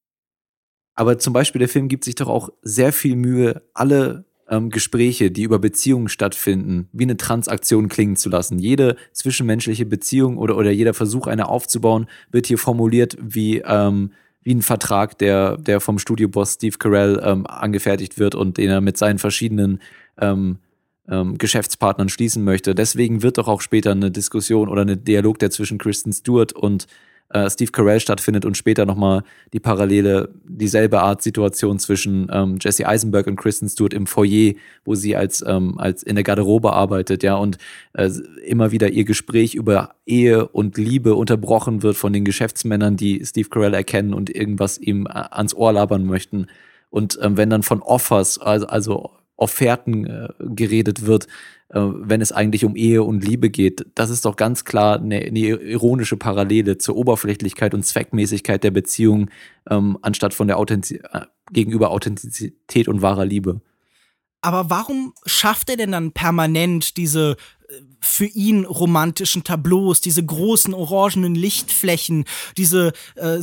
Aber zum Beispiel, der Film gibt sich doch auch sehr viel Mühe, alle ähm, Gespräche, die über Beziehungen stattfinden, wie eine Transaktion klingen zu lassen. Jede zwischenmenschliche Beziehung oder, oder jeder Versuch, eine aufzubauen, wird hier formuliert wie, ähm, wie ein Vertrag, der, der vom Studioboss Steve Carell ähm, angefertigt wird und den er mit seinen verschiedenen ähm, ähm, Geschäftspartnern schließen möchte. Deswegen wird doch auch später eine Diskussion oder eine Dialog, der zwischen Kristen Stewart und äh, Steve Carell stattfindet und später nochmal die parallele, dieselbe Art Situation zwischen ähm, Jesse Eisenberg und Kristen Stewart im Foyer, wo sie als, ähm, als in der Garderobe arbeitet, ja, und äh, immer wieder ihr Gespräch über Ehe und Liebe unterbrochen wird von den Geschäftsmännern, die Steve Carell erkennen und irgendwas ihm äh, ans Ohr labern möchten. Und ähm, wenn dann von Offers, also, also Offerten äh, geredet wird, äh, wenn es eigentlich um Ehe und Liebe geht, das ist doch ganz klar eine, eine ironische Parallele zur Oberflächlichkeit und Zweckmäßigkeit der Beziehung, ähm, anstatt von der Authentiz äh, gegenüber Authentizität und wahrer Liebe. Aber warum schafft er denn dann permanent diese für ihn romantischen Tableaus, diese großen orangenen Lichtflächen, diese, äh,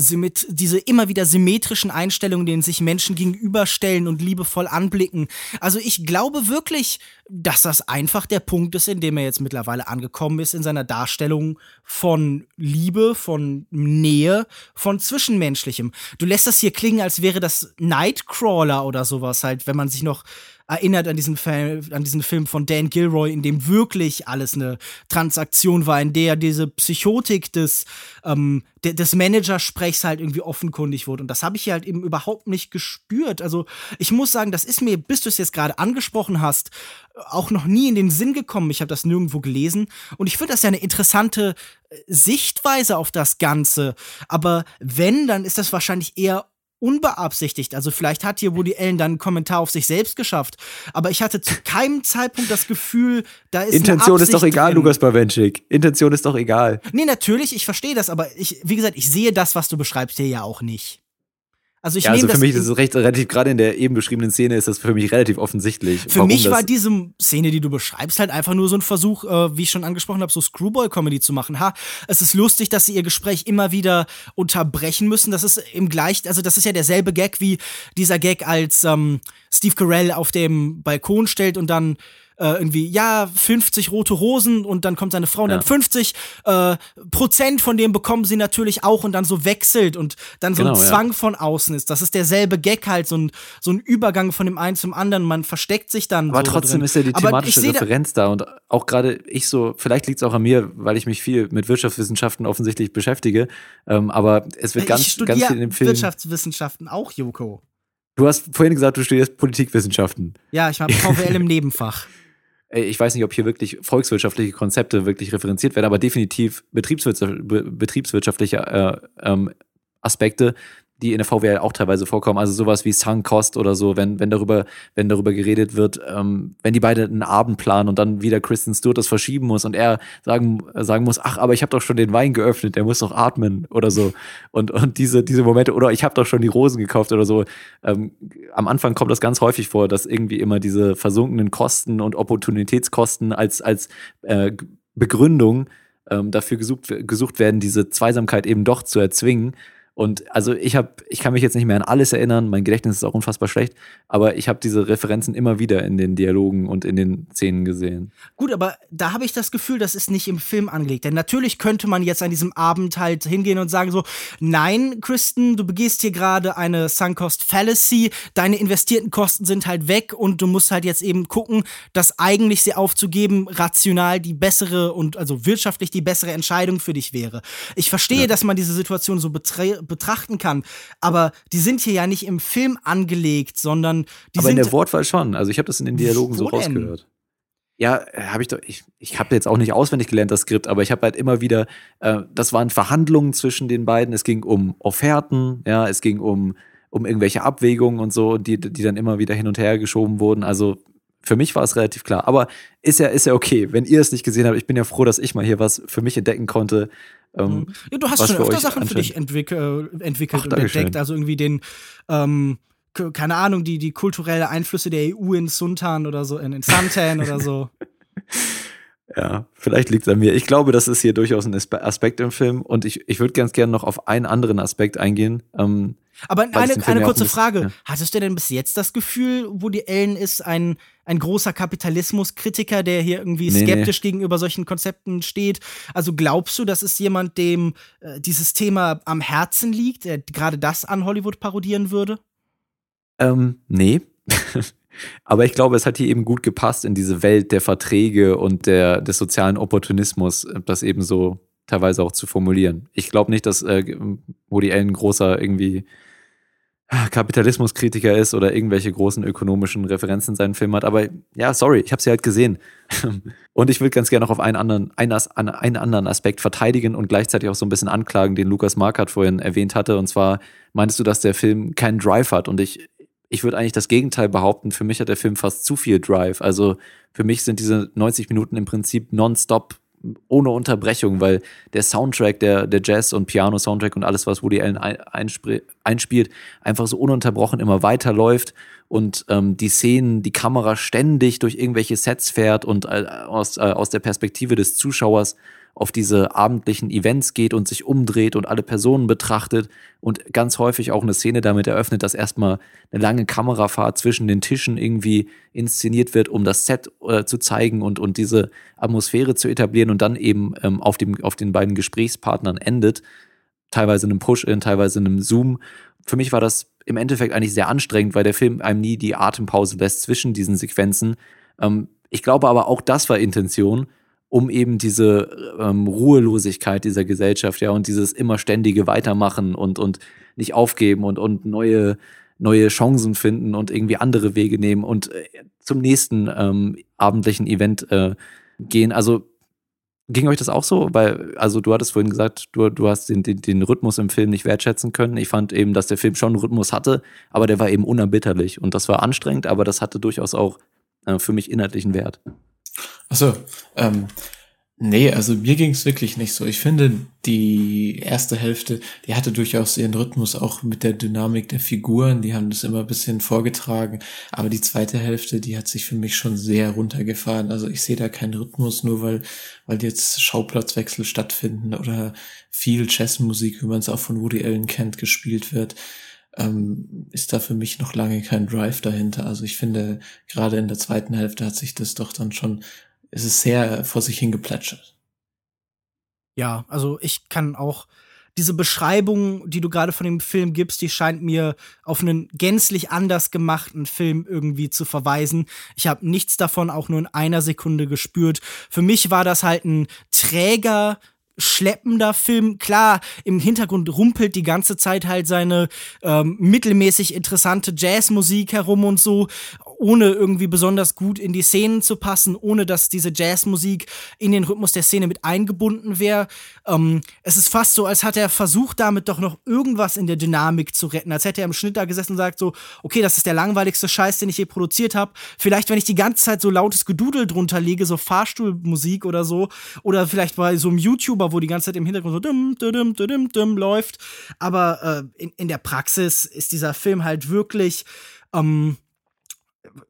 diese immer wieder symmetrischen Einstellungen, denen sich Menschen gegenüberstellen und liebevoll anblicken. Also ich glaube wirklich, dass das einfach der Punkt ist, in dem er jetzt mittlerweile angekommen ist in seiner Darstellung von Liebe, von Nähe, von Zwischenmenschlichem. Du lässt das hier klingen, als wäre das Nightcrawler oder sowas halt, wenn man sich noch erinnert an diesen, Film, an diesen Film von Dan Gilroy, in dem wirklich alles eine Transaktion war, in der diese Psychotik des, ähm, de, des Managersprechs halt irgendwie offenkundig wurde. Und das habe ich hier halt eben überhaupt nicht gespürt. Also ich muss sagen, das ist mir, bis du es jetzt gerade angesprochen hast, auch noch nie in den Sinn gekommen. Ich habe das nirgendwo gelesen. Und ich finde das ja eine interessante äh, Sichtweise auf das Ganze. Aber wenn, dann ist das wahrscheinlich eher unbeabsichtigt. Also vielleicht hat hier Woody Allen dann einen Kommentar auf sich selbst geschafft. Aber ich hatte zu keinem Zeitpunkt das Gefühl, da ist Intention ist doch egal, drin. Lukas Bawenschik. Intention ist doch egal. Nee, natürlich, ich verstehe das, aber ich, wie gesagt, ich sehe das, was du beschreibst, hier ja auch nicht. Also ich ja, also für mich ist es recht relativ, gerade in der eben beschriebenen Szene ist das für mich relativ offensichtlich. Für mich war diese Szene, die du beschreibst, halt einfach nur so ein Versuch, äh, wie ich schon angesprochen habe, so Screwball-Comedy zu machen. Ha, es ist lustig, dass sie ihr Gespräch immer wieder unterbrechen müssen. Das ist im gleich, also das ist ja derselbe Gag wie dieser Gag, als ähm, Steve Carell auf dem Balkon stellt und dann äh, irgendwie, ja, 50 rote Rosen und dann kommt seine Frau und Ja. dann 50 äh, Prozent von dem bekommen sie natürlich auch und dann so wechselt und dann so Genau, ein ja. Zwang von außen ist. Das ist derselbe Gag halt, so ein, so ein Übergang von dem einen zum anderen. Man versteckt sich dann. Aber so trotzdem drin. ist ja die thematische seh da- Referenz da und auch gerade ich so, vielleicht liegt es auch an mir, weil ich mich viel mit Wirtschaftswissenschaften offensichtlich beschäftige, ähm, aber es wird ganz, ich ganz viel in dem Film. Wirtschaftswissenschaften auch, Joko. Du hast vorhin gesagt, du studierst Politikwissenschaften. Ja, ich habe VWL im Nebenfach. Ey, Ich weiß nicht, ob hier wirklich volkswirtschaftliche Konzepte wirklich referenziert werden, aber definitiv betriebswirtschaft, be, betriebswirtschaftliche äh, ähm, Aspekte, die in der VWL auch teilweise vorkommen. Also sowas wie Sunk Cost oder so, wenn, wenn darüber, wenn darüber geredet wird, ähm, wenn die beide einen Abend planen und dann wieder Kristen Stewart das verschieben muss und er sagen, sagen muss, ach, aber ich habe doch schon den Wein geöffnet, der muss doch atmen oder so. Und, und diese, diese Momente, oder ich habe doch schon die Rosen gekauft oder so. Ähm, am Anfang kommt das ganz häufig vor, dass irgendwie immer diese versunkenen Kosten und Opportunitätskosten als, als äh, Begründung ähm, dafür gesucht, gesucht werden, diese Zweisamkeit eben doch zu erzwingen. Und also ich habe, ich kann mich jetzt nicht mehr an alles erinnern, mein Gedächtnis ist auch unfassbar schlecht, aber ich habe diese Referenzen immer wieder in den Dialogen und in den Szenen gesehen. Gut, aber da habe ich das Gefühl, das ist nicht im Film angelegt. Denn natürlich könnte man jetzt an diesem Abend halt hingehen und sagen so, nein, Kristen, du begehst hier gerade eine Sunk Cost Fallacy, deine investierten Kosten sind halt weg und du musst halt jetzt eben gucken, dass eigentlich sie aufzugeben rational die bessere und also wirtschaftlich die bessere Entscheidung für dich wäre. Ich verstehe, dass man diese Situation so betre betrachten kann, aber die sind hier ja nicht im Film angelegt, sondern die aber in sind der Wortwahl schon. Also ich habe das in den Dialogen so Wo denn? rausgehört. Ja, habe ich doch, ich, ich habe jetzt auch nicht auswendig gelernt, das Skript, aber ich habe halt immer wieder, äh, das waren Verhandlungen zwischen den beiden, es ging um Offerten, ja, es ging um, um irgendwelche Abwägungen und so, die, die dann immer wieder hin und her geschoben wurden. Also für mich war es relativ klar. Aber ist ja, ist ja okay, wenn ihr es nicht gesehen habt. Ich bin ja froh, dass ich mal hier was für mich entdecken konnte. Ähm, Ja, du hast schon öfter Sachen für dich entwick äh, entwickelt Ach, und entdeckt. Also irgendwie den, ähm, ke- keine Ahnung, die, die kulturelle Einflüsse der EU in Suntan oder so, in, in Suntan oder so. Ja, vielleicht liegt es an mir. Ich glaube, das ist hier durchaus ein Aspe- Aspekt im Film und ich, ich würde ganz gerne noch auf einen anderen Aspekt eingehen. Ähm, Aber eine, eine kurze Frage. ja. Hattest du denn bis jetzt das Gefühl, Woody Allen ist ein, ein großer Kapitalismuskritiker, der hier irgendwie Nee, skeptisch gegenüber solchen Konzepten steht? Also glaubst du, das ist jemand, dem äh, dieses Thema am Herzen liegt, der gerade das an Hollywood parodieren würde? ähm, nee. Aber ich glaube, es hat hier eben gut gepasst in diese Welt der Verträge und der, des sozialen Opportunismus, äh, das eben so teilweise auch zu formulieren. Ich glaube nicht, dass äh, Woody Allen großer irgendwie Kapitalismuskritiker ist oder irgendwelche großen ökonomischen Referenzen in seinen Film hat. Aber ja, sorry, ich habe sie halt gesehen. Und ich würde ganz gerne noch auf einen anderen, einen, einen anderen Aspekt verteidigen und gleichzeitig auch so ein bisschen anklagen, den Lukas Markert vorhin erwähnt hatte. Und zwar meintest du, dass der Film keinen Drive hat. Und ich, ich würde eigentlich das Gegenteil behaupten. Für mich hat der Film fast zu viel Drive. Also für mich sind diese 90 Minuten im Prinzip nonstop ohne Unterbrechung, weil der Soundtrack, der, der Jazz- und Piano-Soundtrack und alles, was Woody Allen ein, einspielt, einfach so ununterbrochen immer weiterläuft und ähm, die Szenen, die Kamera ständig durch irgendwelche Sets fährt und äh, aus, äh, aus der Perspektive des Zuschauers auf diese abendlichen Events geht und sich umdreht und alle Personen betrachtet und ganz häufig auch eine Szene damit eröffnet, dass erstmal eine lange Kamerafahrt zwischen den Tischen irgendwie inszeniert wird, um das Set äh, zu zeigen und, und diese Atmosphäre zu etablieren und dann eben ähm, auf, dem, auf den beiden Gesprächspartnern endet. Teilweise in einem Push-In, teilweise in einem Zoom. Für mich war das im Endeffekt eigentlich sehr anstrengend, weil der Film einem nie die Atempause lässt zwischen diesen Sequenzen. Ähm, ich glaube aber auch das war Intention, um eben diese ähm, Ruhelosigkeit dieser Gesellschaft, ja, und dieses immer ständige Weitermachen und, und nicht aufgeben und, und neue, neue Chancen finden und irgendwie andere Wege nehmen und äh, zum nächsten ähm, abendlichen Event äh, gehen. Also ging euch das auch so? Weil, also du hattest vorhin gesagt, du, du hast den, den, den Rhythmus im Film nicht wertschätzen können. Ich fand eben, dass der Film schon einen Rhythmus hatte, aber der war eben unerbitterlich. Und das war anstrengend, aber das hatte durchaus auch äh, für mich inhaltlichen Wert. Achso, ähm, nee, also mir ging es wirklich nicht so. Ich finde, die erste Hälfte, die hatte durchaus ihren Rhythmus auch mit der Dynamik der Figuren, die haben das immer ein bisschen vorgetragen, aber die zweite Hälfte, die hat sich für mich schon sehr runtergefahren. Also ich sehe da keinen Rhythmus, nur weil, weil jetzt Schauplatzwechsel stattfinden oder viel Jazzmusik, wie man es auch von Woody Allen kennt, gespielt wird ähm, ist da für mich noch lange kein Drive dahinter. Also ich finde, gerade in der zweiten Hälfte hat sich das doch dann schon, es ist sehr vor sich hingeplätschert. Ja, also ich kann auch diese Beschreibung, die du gerade von dem Film gibst, die scheint mir auf einen gänzlich anders gemachten Film irgendwie zu verweisen. Ich habe nichts davon auch nur in einer Sekunde gespürt. Für mich war das halt ein träger, schleppender Film. Klar, im Hintergrund rumpelt die ganze Zeit halt seine ähm, mittelmäßig interessante Jazzmusik herum und so ohne irgendwie besonders gut in die Szenen zu passen, ohne dass diese Jazzmusik in den Rhythmus der Szene mit eingebunden wäre. Ähm, es ist fast so, als hat er versucht, damit doch noch irgendwas in der Dynamik zu retten. Als hätte er im Schnitt da gesessen und sagt so, okay, das ist der langweiligste Scheiß, den ich je produziert habe. Vielleicht, wenn ich die ganze Zeit so lautes Gedudel drunter lege, so Fahrstuhlmusik oder so, oder vielleicht bei so einem YouTuber, wo die ganze Zeit im Hintergrund so dum, dum, dum, dum, läuft. Aber äh, in, in der Praxis ist dieser Film halt wirklich ähm,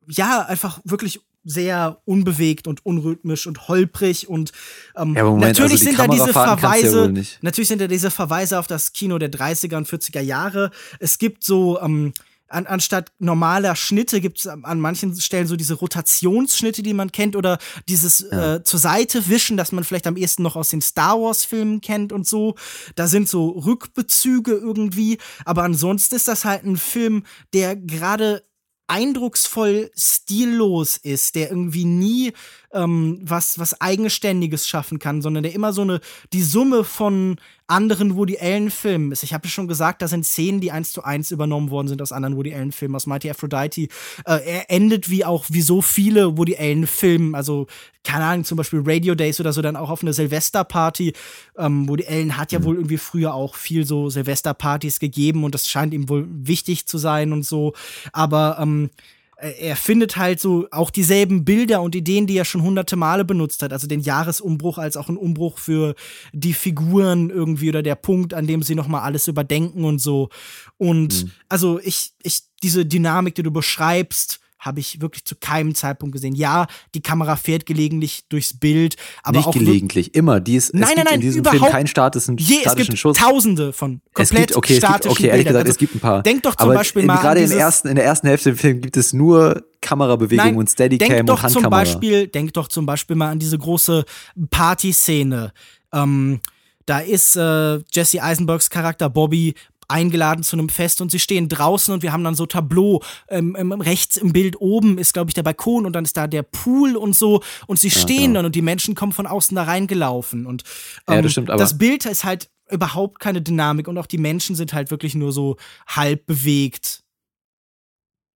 ja, einfach wirklich sehr unbewegt und unrhythmisch und holprig und ähm, ja, Moment, natürlich also sind da diese Verweise, ja natürlich sind da diese Verweise auf das Kino der 30er und 40er Jahre. Es gibt so ähm, an, anstatt normaler Schnitte gibt es an manchen Stellen so diese Rotationsschnitte, die man kennt, oder dieses ja. äh, zur Seite wischen, das man vielleicht am ehesten noch aus den Star Wars-Filmen kennt und so. Da sind so Rückbezüge irgendwie, aber ansonsten ist das halt ein Film, der gerade eindrucksvoll stillos ist, der irgendwie nie ähm, was, was Eigenständiges schaffen kann, sondern der immer so eine, die Summe von anderen Woody Allen-Filmen ist. Ich habe ja schon gesagt, da sind Szenen, die eins zu eins übernommen worden sind aus anderen Woody Allen-Filmen, aus Mighty Aphrodite. Äh, er endet wie auch, wie so viele Woody Allen-Filme, also keine Ahnung, zum Beispiel Radio Days oder so, dann auch auf eine Silvesterparty. Ähm, Woody Allen hat ja mhm. wohl irgendwie früher auch viel so Silvesterpartys gegeben und das scheint ihm wohl wichtig zu sein und so. Aber ähm, äh, er findet halt so auch dieselben Bilder und Ideen, die er schon hunderte Male benutzt hat. Also den Jahresumbruch als auch ein Umbruch für die Figuren irgendwie oder der Punkt, an dem sie nochmal alles überdenken und so. Und mhm. also ich, ich, diese Dynamik, die du beschreibst, habe ich wirklich zu keinem Zeitpunkt gesehen. Ja, die Kamera fährt gelegentlich durchs Bild, aber nicht auch gelegentlich, immer. Die ist, nein, es nein, gibt nein, in diesem überhaupt, Film keinen statischen, je, statischen es gibt Schuss. Tausende von komplett es gibt, okay, statischen es gibt, okay, ehrlich Bildern. gesagt, es gibt ein paar. Denk doch zum aber Beispiel mal gerade im ersten, in der ersten Hälfte des Films gibt es nur Kamerabewegung Nein, und Steadicam denk und doch Handkamera. Zum Beispiel, denk doch zum Beispiel mal an diese große Partyszene. Ähm, da ist äh, Jesse Eisenbergs Charakter Bobby eingeladen zu einem Fest und sie stehen draußen und wir haben dann so Tableau. Ähm, rechts im Bild oben ist, glaube ich, der Balkon und dann ist da der Pool und so und sie stehen ja, genau. dann und die Menschen kommen von außen da reingelaufen. Und ähm, ja, das, stimmt, aber das Bild ist halt überhaupt keine Dynamik und auch die Menschen sind halt wirklich nur so halb bewegt.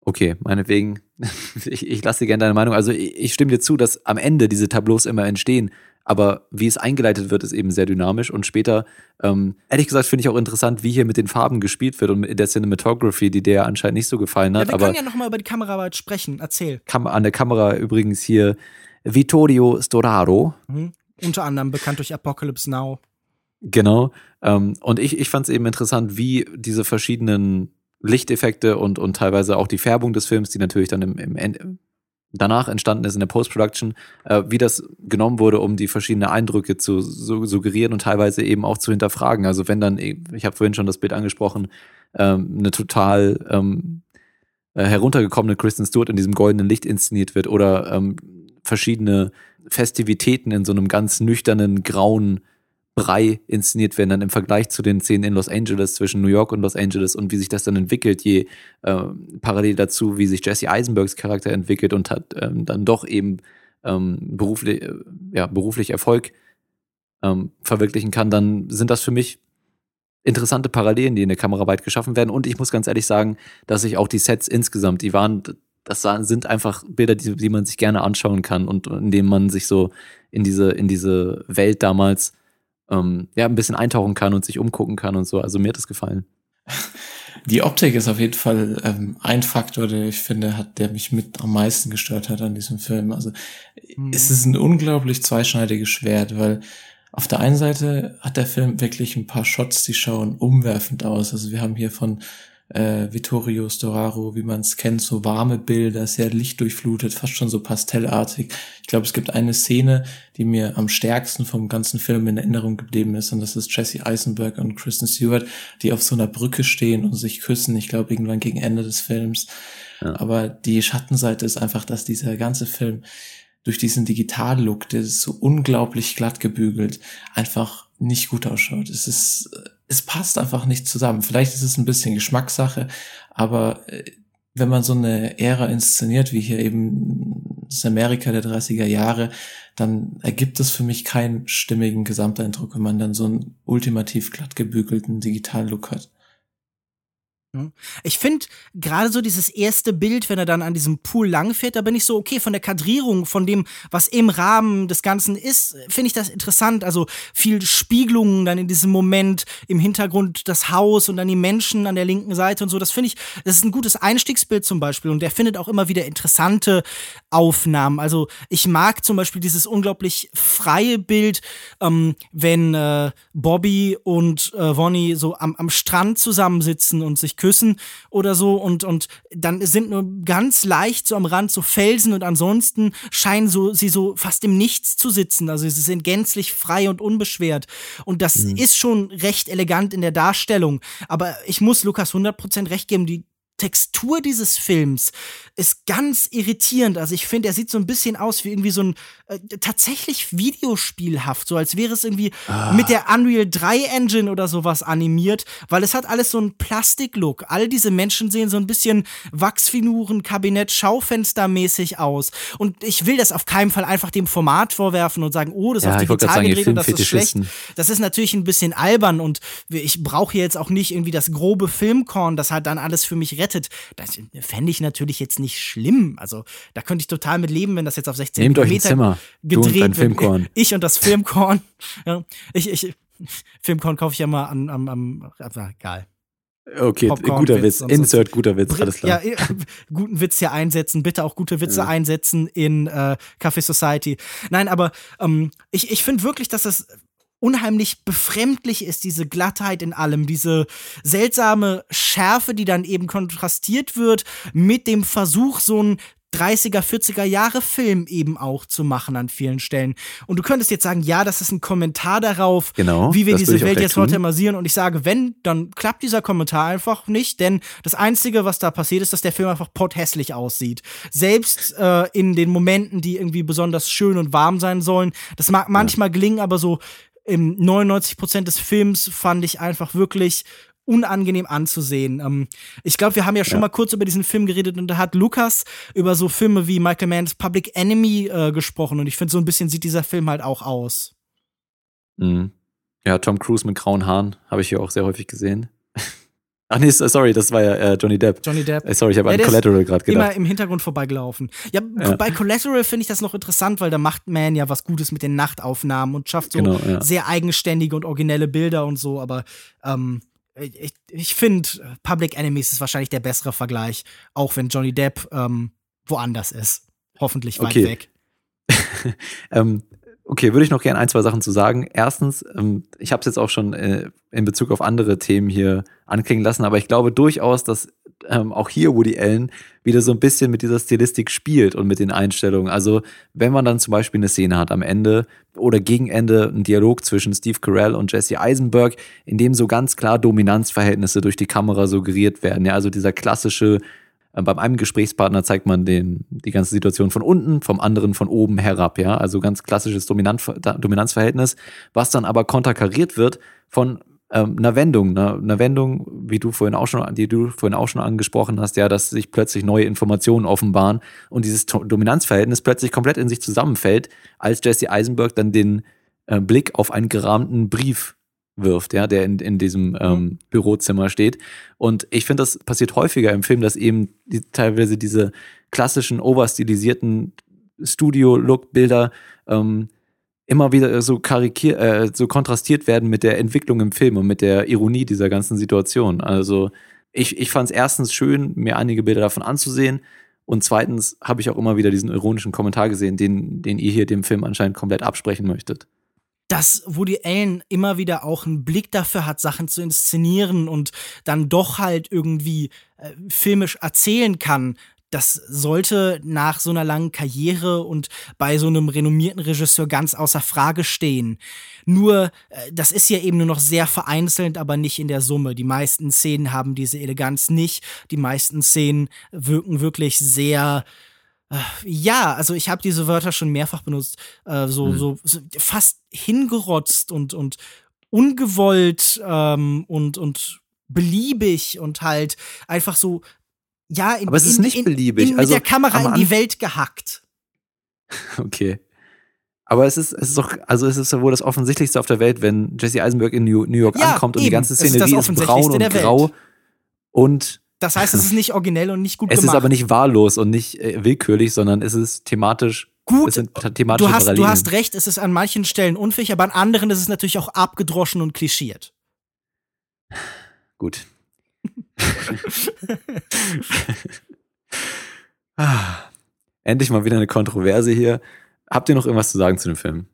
Okay, meinetwegen, ich, ich lasse dir gerne deine Meinung. Also ich, ich stimme dir zu, dass am Ende diese Tableaus immer entstehen, aber wie es eingeleitet wird, ist eben sehr dynamisch und später, ähm, ehrlich gesagt, finde ich auch interessant, wie hier mit den Farben gespielt wird und in der Cinematography, die dir anscheinend nicht so gefallen hat. Ja, wir aber können ja nochmal über die Kameraarbeit sprechen, erzähl. Kam an der Kamera übrigens hier Vittorio Storaro. Mhm. Unter anderem bekannt durch Apocalypse Now. Genau. Ähm, und ich, ich fand es eben interessant, wie diese verschiedenen Lichteffekte und, und teilweise auch die Färbung des Films, die natürlich dann im, im danach entstanden ist in der Post-Production, äh, wie das genommen wurde, um die verschiedenen Eindrücke zu su suggerieren und teilweise eben auch zu hinterfragen. Also wenn dann, ich habe vorhin schon das Bild angesprochen, ähm, eine total ähm, äh, heruntergekommene Kristen Stewart in diesem goldenen Licht inszeniert wird oder ähm, verschiedene Festivitäten in so einem ganz nüchternen, grauen Brei inszeniert werden, dann im Vergleich zu den Szenen in Los Angeles, zwischen New York und Los Angeles und wie sich das dann entwickelt, je äh, parallel dazu, wie sich Jesse Eisenbergs Charakter entwickelt und hat ähm, dann doch eben ähm, beruflich, äh, ja, beruflich Erfolg ähm, verwirklichen kann, dann sind das für mich interessante Parallelen, die in der Kameraarbeit geschaffen werden. Und ich muss ganz ehrlich sagen, dass ich auch die Sets insgesamt, die waren, das sind einfach Bilder, die, die man sich gerne anschauen kann und in denen man sich so in diese, in diese Welt damals ähm, ja, ein bisschen eintauchen kann und sich umgucken kann und so. Also mir hat das gefallen. Die Optik ist auf jeden Fall ähm, ein Faktor, der ich finde, hat, der mich mit am meisten gestört hat an diesem Film. Also mhm. es ist ein unglaublich zweischneidiges Schwert, weil auf der einen Seite hat der Film wirklich ein paar Shots, die schauen umwerfend aus. Also wir haben hier von äh, Vittorio Storaro, wie man es kennt, so warme Bilder, sehr lichtdurchflutet, fast schon so pastellartig. Ich glaube, es gibt eine Szene, die mir am stärksten vom ganzen Film in Erinnerung geblieben ist, und das ist Jesse Eisenberg und Kristen Stewart, die auf so einer Brücke stehen und sich küssen. Ich glaube, irgendwann gegen Ende des Films. Ja. Aber die Schattenseite ist einfach, dass dieser ganze Film durch diesen Digital-Look, der ist so unglaublich glatt gebügelt, einfach nicht gut ausschaut. Es ist, es passt einfach nicht zusammen. Vielleicht ist es ein bisschen Geschmackssache, aber äh, wenn man so eine Ära inszeniert, wie hier eben das Amerika der 30er Jahre, dann ergibt es für mich keinen stimmigen Gesamteindruck, wenn man dann so einen ultimativ glatt gebügelten Digital-Look hat. Ich finde gerade so dieses erste Bild, wenn er dann an diesem Pool langfährt, da bin ich so, okay, von der Kadrierung, von dem, was im Rahmen des Ganzen ist, finde ich das interessant. Also viel Spiegelungen dann in diesem Moment, im Hintergrund das Haus und dann die Menschen an der linken Seite und so. Das finde ich, das ist ein gutes Einstiegsbild zum Beispiel. Und der findet auch immer wieder interessante Aufnahmen. Also ich mag zum Beispiel dieses unglaublich freie Bild, ähm, wenn äh, Bobby und äh, so am, am Strand zusammensitzen und sich küssen oder so und, und dann sind nur ganz leicht so am Rand so Felsen und ansonsten scheinen so, sie so fast im Nichts zu sitzen. Also sie sind gänzlich frei und unbeschwert. Und das mhm. ist schon recht elegant in der Darstellung. Aber ich muss Lukas 100% recht geben, die Textur dieses Films ist ganz irritierend. Also ich finde, er sieht so ein bisschen aus wie irgendwie so ein äh, tatsächlich Videospielhaft, so als wäre es irgendwie ah. mit der Unreal 3 Engine oder sowas animiert, weil es hat alles so einen Plastiklook. All diese Menschen sehen so ein bisschen Wachsfiguren, Kabinett, Schaufenstermäßig aus. Und ich will das auf keinen Fall einfach dem Format vorwerfen und sagen, oh, das ist ja, auf digital gedreht und das ist schlecht. Das ist natürlich ein bisschen albern und ich brauche hier jetzt auch nicht irgendwie das grobe Filmkorn, das halt dann alles für mich rettet. Das fände ich natürlich jetzt nicht schlimm. Also da könnte ich total mit leben, wenn das jetzt auf 16 Nehmt euch gedreht wird. Filmkorn. Ich und das Filmkorn. ja, ich, ich, Filmkorn kaufe ich ja mal an, am, am, also, egal. Okay, guter Witz. Insert guter Witz, alles klar. Ja, guten Witz hier einsetzen. Bitte auch gute Witze ja. einsetzen in äh, Café Society. Nein, aber ähm, ich, ich finde wirklich, dass das unheimlich befremdlich ist, diese Glattheit in allem, diese seltsame Schärfe, die dann eben kontrastiert wird mit dem Versuch, so ein 30er, 40er Jahre Film eben auch zu machen an vielen Stellen. Und du könntest jetzt sagen, ja, das ist ein Kommentar darauf, genau, wie wir diese Welt jetzt modernisieren. Und ich sage, wenn, dann klappt dieser Kommentar einfach nicht, denn das Einzige, was da passiert, ist, dass der Film einfach pothässlich aussieht. Selbst äh, in den Momenten, die irgendwie besonders schön und warm sein sollen. Das mag manchmal ja. gelingen, aber so im 99 Prozent des Films fand ich einfach wirklich unangenehm anzusehen. Ähm, ich glaube, wir haben ja schon ja. mal kurz über diesen Film geredet und da hat Lukas über so Filme wie Michael Manns Public Enemy äh, gesprochen und ich finde, so ein bisschen sieht dieser Film halt auch aus. Mhm. Ja, Tom Cruise mit grauen Haaren habe ich hier auch sehr häufig gesehen. Ach nee, sorry, das war ja äh, Johnny Depp. Johnny Depp. Äh, sorry, ich habe ja, an Collateral gerade gedacht. Immer im Hintergrund vorbeigelaufen. Ja, ja. bei Collateral finde ich das noch interessant, weil da macht Man ja was Gutes mit den Nachtaufnahmen und schafft so genau, ja. sehr eigenständige und originelle Bilder und so. Aber ähm, ich, ich finde, Public Enemies ist wahrscheinlich der bessere Vergleich, auch wenn Johnny Depp ähm, woanders ist. Hoffentlich weit okay. weg. ähm, Okay, würde ich noch gerne ein, zwei Sachen zu sagen. Erstens, ähm, ich habe es jetzt auch schon äh, in Bezug auf andere Themen hier anklingen lassen, aber ich glaube durchaus, dass ähm, auch hier Woody Allen wieder so ein bisschen mit dieser Stilistik spielt und mit den Einstellungen. Also wenn man dann zum Beispiel eine Szene hat am Ende oder gegen Ende einen Dialog zwischen Steve Carell und Jesse Eisenberg, in dem so ganz klar Dominanzverhältnisse durch die Kamera suggeriert werden. Ja, also dieser klassische äh, beim einen Gesprächspartner zeigt man den, die ganze Situation von unten, vom anderen von oben herab, ja. Also ganz klassisches Dominanz, Dominanzverhältnis, was dann aber konterkariert wird von ähm, einer Wendung, einer, einer Wendung, wie du vorhin auch schon, die du vorhin auch schon angesprochen hast, ja, dass sich plötzlich neue Informationen offenbaren und dieses Dominanzverhältnis plötzlich komplett in sich zusammenfällt, als Jesse Eisenberg dann den äh, Blick auf einen gerahmten Brief wirft, ja, der in, in diesem mhm. ähm, Bürozimmer steht. Und ich finde, das passiert häufiger im Film, dass eben die, teilweise diese klassischen, overstilisierten Studio-Look-Bilder ähm, immer wieder so karikiert, äh, so kontrastiert werden mit der Entwicklung im Film und mit der Ironie dieser ganzen Situation. Also ich, ich fand es erstens schön, mir einige Bilder davon anzusehen. Und zweitens habe ich auch immer wieder diesen ironischen Kommentar gesehen, den, den ihr hier dem Film anscheinend komplett absprechen möchtet dass Woody Allen immer wieder auch einen Blick dafür hat, Sachen zu inszenieren und dann doch halt irgendwie äh, filmisch erzählen kann. Das sollte nach so einer langen Karriere und bei so einem renommierten Regisseur ganz außer Frage stehen. Nur, äh, das ist ja eben nur noch sehr vereinzelt, aber nicht in der Summe. Die meisten Szenen haben diese Eleganz nicht. Die meisten Szenen wirken wirklich sehr, ja, also ich habe diese Wörter schon mehrfach benutzt, äh, so, hm. so, so, fast hingerotzt und, und ungewollt ähm, und, und beliebig und halt einfach so, ja, in, Aber es ist nicht in, beliebig. In, also, mit der Kamera in die Welt gehackt. Okay. Aber es ist, es ist doch, also es ist wohl das Offensichtlichste auf der Welt, wenn Jesse Eisenberg in New, New York ja, ankommt und eben. die ganze Szenerie ist, ist braun und grau und das heißt, es ist nicht originell und nicht gut es gemacht. Es ist aber nicht wahllos und nicht äh, willkürlich, sondern es ist thematisch gut. Du, hast, du hast recht, es ist an manchen Stellen unfähig, aber an anderen ist es natürlich auch abgedroschen und klischiert. Gut. endlich mal wieder eine Kontroverse hier. Habt ihr noch irgendwas zu sagen zu dem Film?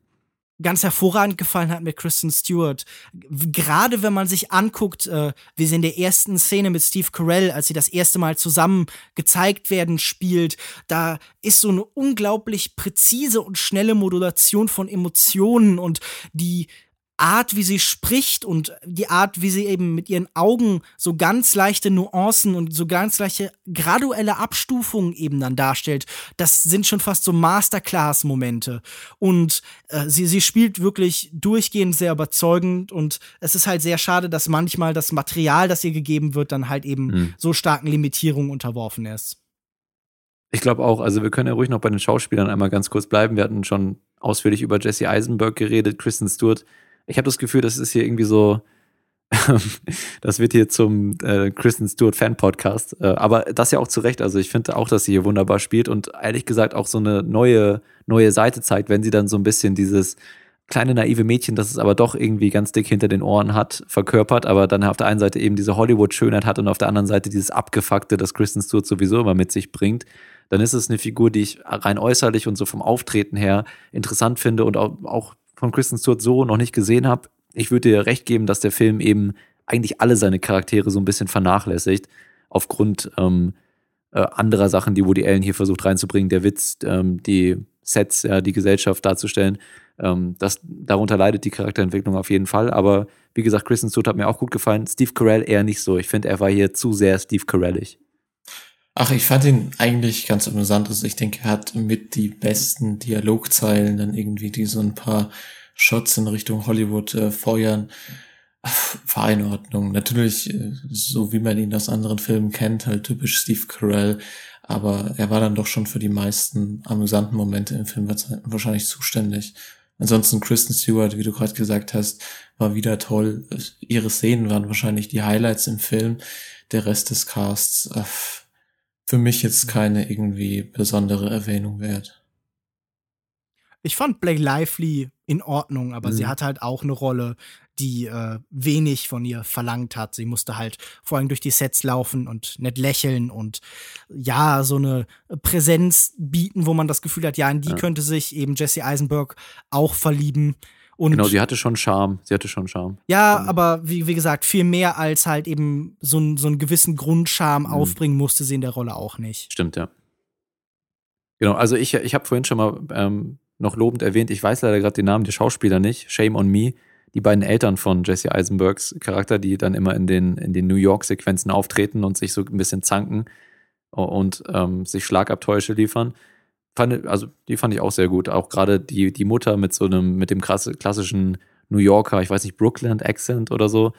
ganz hervorragend gefallen hat mit Kristen Stewart. Gerade wenn man sich anguckt, äh, wie sie in der ersten Szene mit Steve Carell, als sie das erste Mal zusammen gezeigt werden, spielt, da ist so eine unglaublich präzise und schnelle Modulation von Emotionen und die Art, wie sie spricht und die Art, wie sie eben mit ihren Augen so ganz leichte Nuancen und so ganz leichte graduelle Abstufungen eben dann darstellt, das sind schon fast so Masterclass-Momente. Und äh, sie, sie spielt wirklich durchgehend sehr überzeugend und es ist halt sehr schade, dass manchmal das Material, das ihr gegeben wird, dann halt eben mhm. so starken Limitierungen unterworfen ist. Ich glaube auch, also wir können ja ruhig noch bei den Schauspielern einmal ganz kurz bleiben. Wir hatten schon ausführlich über Jesse Eisenberg geredet, Kristen Stewart ich habe das Gefühl, das ist hier irgendwie so, das wird hier zum äh, Kristen Stewart Fan Podcast. Äh, aber das ja auch zu Recht. Also ich finde auch, dass sie hier wunderbar spielt und ehrlich gesagt auch so eine neue, neue Seite zeigt, wenn sie dann so ein bisschen dieses kleine naive Mädchen, das es aber doch irgendwie ganz dick hinter den Ohren hat, verkörpert, aber dann auf der einen Seite eben diese Hollywood-Schönheit hat und auf der anderen Seite dieses Abgefuckte, das Kristen Stewart sowieso immer mit sich bringt, dann ist es eine Figur, die ich rein äußerlich und so vom Auftreten her interessant finde und auch, auch von Kristen Stewart so noch nicht gesehen habe. Ich würde dir recht geben, dass der Film eben eigentlich alle seine Charaktere so ein bisschen vernachlässigt, aufgrund ähm, äh, anderer Sachen, die Woody Allen hier versucht reinzubringen, der Witz, ähm, die Sets, ja, die Gesellschaft darzustellen. Ähm, das, darunter leidet die Charakterentwicklung auf jeden Fall. Aber wie gesagt, Kristen Stewart hat mir auch gut gefallen. Steve Carell eher nicht so. Ich finde, er war hier zu sehr Steve Carellig. Ach, ich fand ihn eigentlich ganz amüsant. Also ich denke, er hat mit die besten Dialogzeilen dann irgendwie, die so ein paar Shots in Richtung Hollywood äh, feuern. War in Ordnung. Natürlich, äh, so wie man ihn aus anderen Filmen kennt, halt typisch Steve Carell. Aber er war dann doch schon für die meisten amüsanten Momente im Film wahrscheinlich zuständig. Ansonsten Kristen Stewart, wie du gerade gesagt hast, war wieder toll. Ihre Szenen waren wahrscheinlich die Highlights im Film. Der Rest des Casts, äh, für mich jetzt keine irgendwie besondere Erwähnung wert. Ich fand Blake Lively in Ordnung, aber mhm. sie hat halt auch eine Rolle, die äh, wenig von ihr verlangt hat. Sie musste halt vor allem durch die Sets laufen und nett lächeln und ja, so eine Präsenz bieten, wo man das Gefühl hat, ja, in die ja. könnte sich eben Jesse Eisenberg auch verlieben. Und genau, sie hatte schon Charme. Sie hatte schon Charme. Ja, aber wie, wie gesagt, viel mehr als halt eben so, ein, so einen gewissen Grundcharme mhm. aufbringen musste sie in der Rolle auch nicht. Stimmt, ja. Genau, also ich, ich habe vorhin schon mal ähm, noch lobend erwähnt, ich weiß leider gerade den Namen der Schauspieler nicht, Shame on Me, die beiden Eltern von Jesse Eisenbergs Charakter, die dann immer in den, in den New York-Sequenzen auftreten und sich so ein bisschen zanken und ähm, sich Schlagabtäusche liefern fand, also die fand ich auch sehr gut. Auch gerade die, die Mutter mit so einem, mit dem klassischen New Yorker, ich weiß nicht, Brooklyn-Accent oder so,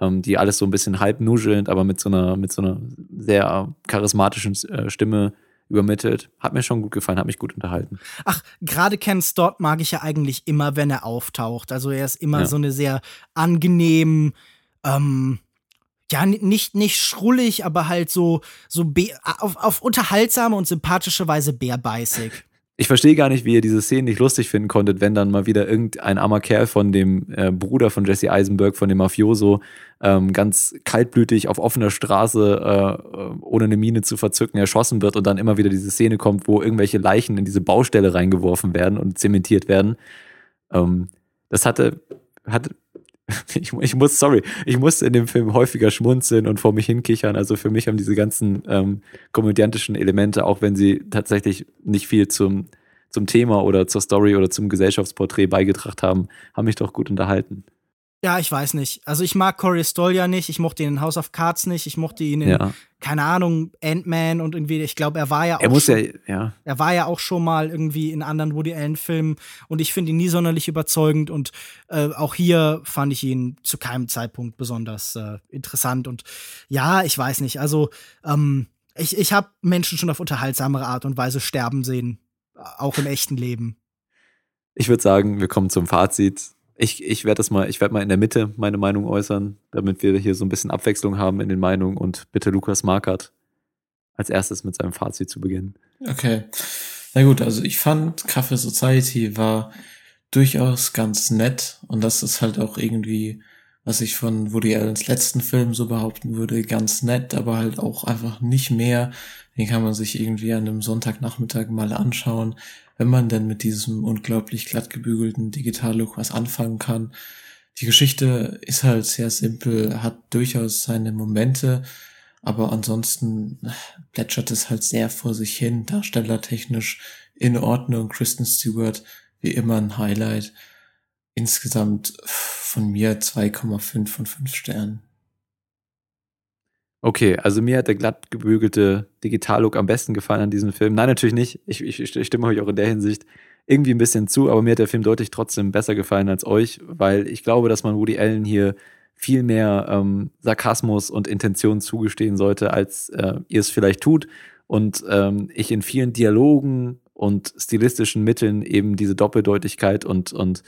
ähm, die alles so ein bisschen halb nuschelnd, aber mit so einer, mit so einer sehr charismatischen äh, Stimme übermittelt. Hat mir schon gut gefallen, hat mich gut unterhalten. Ach, gerade Ken Stott mag ich ja eigentlich immer, wenn er auftaucht. Also er ist immer ja. so eine sehr angenehm, ähm, ja, nicht, nicht schrullig, aber halt so, so auf, auf unterhaltsame und sympathische Weise bärbeißig. Ich verstehe gar nicht, wie ihr diese Szene nicht lustig finden konntet, wenn dann mal wieder irgendein armer Kerl von dem äh, Bruder von Jesse Eisenberg, von dem Mafioso, ähm, ganz kaltblütig auf offener Straße, äh, ohne eine Mine zu verzücken, erschossen wird und dann immer wieder diese Szene kommt, wo irgendwelche Leichen in diese Baustelle reingeworfen werden und zementiert werden. Ähm, das hatte, hatte ich, ich, muss, sorry, ich musste in dem Film häufiger schmunzeln und vor mich hinkichern. Also für mich haben diese ganzen ähm, komödiantischen Elemente, auch wenn sie tatsächlich nicht viel zum, zum Thema oder zur Story oder zum Gesellschaftsporträt beigetragen haben, haben mich doch gut unterhalten. Ja, ich weiß nicht. Also ich mag Corey Stoll ja nicht, ich mochte ihn in House of Cards nicht, ich mochte ihn in, ja. keine Ahnung, Ant-Man und irgendwie, ich glaube, er war ja auch. Er muss schon, ja, ja. Er war ja auch schon mal irgendwie in anderen Woody Allen-Filmen und ich finde ihn nie sonderlich überzeugend und äh, auch hier fand ich ihn zu keinem Zeitpunkt besonders äh, interessant und ja, ich weiß nicht. Also, ähm, ich, ich habe Menschen schon auf unterhaltsamere Art und Weise sterben sehen, auch im echten Leben. Ich würde sagen, wir kommen zum Fazit ich, ich werde das mal, ich werde mal in der Mitte meine Meinung äußern, damit wir hier so ein bisschen Abwechslung haben in den Meinungen und bitte Lukas Markert als erstes mit seinem Fazit zu beginnen. Okay. Na gut, also ich fand Kaffee Society war durchaus ganz nett und das ist halt auch irgendwie, was ich von Woody Allens letzten Film so behaupten würde, ganz nett, aber halt auch einfach nicht mehr. Den kann man sich irgendwie an einem Sonntagnachmittag mal anschauen wenn man denn mit diesem unglaublich glatt gebügelten Digitallook was anfangen kann. Die Geschichte ist halt sehr simpel, hat durchaus seine Momente, aber ansonsten plätschert es halt sehr vor sich hin, darstellertechnisch in Ordnung. Kristen Stewart, wie immer ein Highlight. Insgesamt von mir 2,5 von 5 Sternen. Okay, also mir hat der glatt gebügelte Digitallook am besten gefallen an diesem Film. Nein, natürlich nicht. Ich, ich, ich stimme euch auch in der Hinsicht irgendwie ein bisschen zu, aber mir hat der Film deutlich trotzdem besser gefallen als euch, weil ich glaube, dass man Woody Allen hier viel mehr ähm, Sarkasmus und Intention zugestehen sollte, als äh, ihr es vielleicht tut. Und ähm, ich in vielen Dialogen und stilistischen Mitteln eben diese Doppeldeutigkeit und, und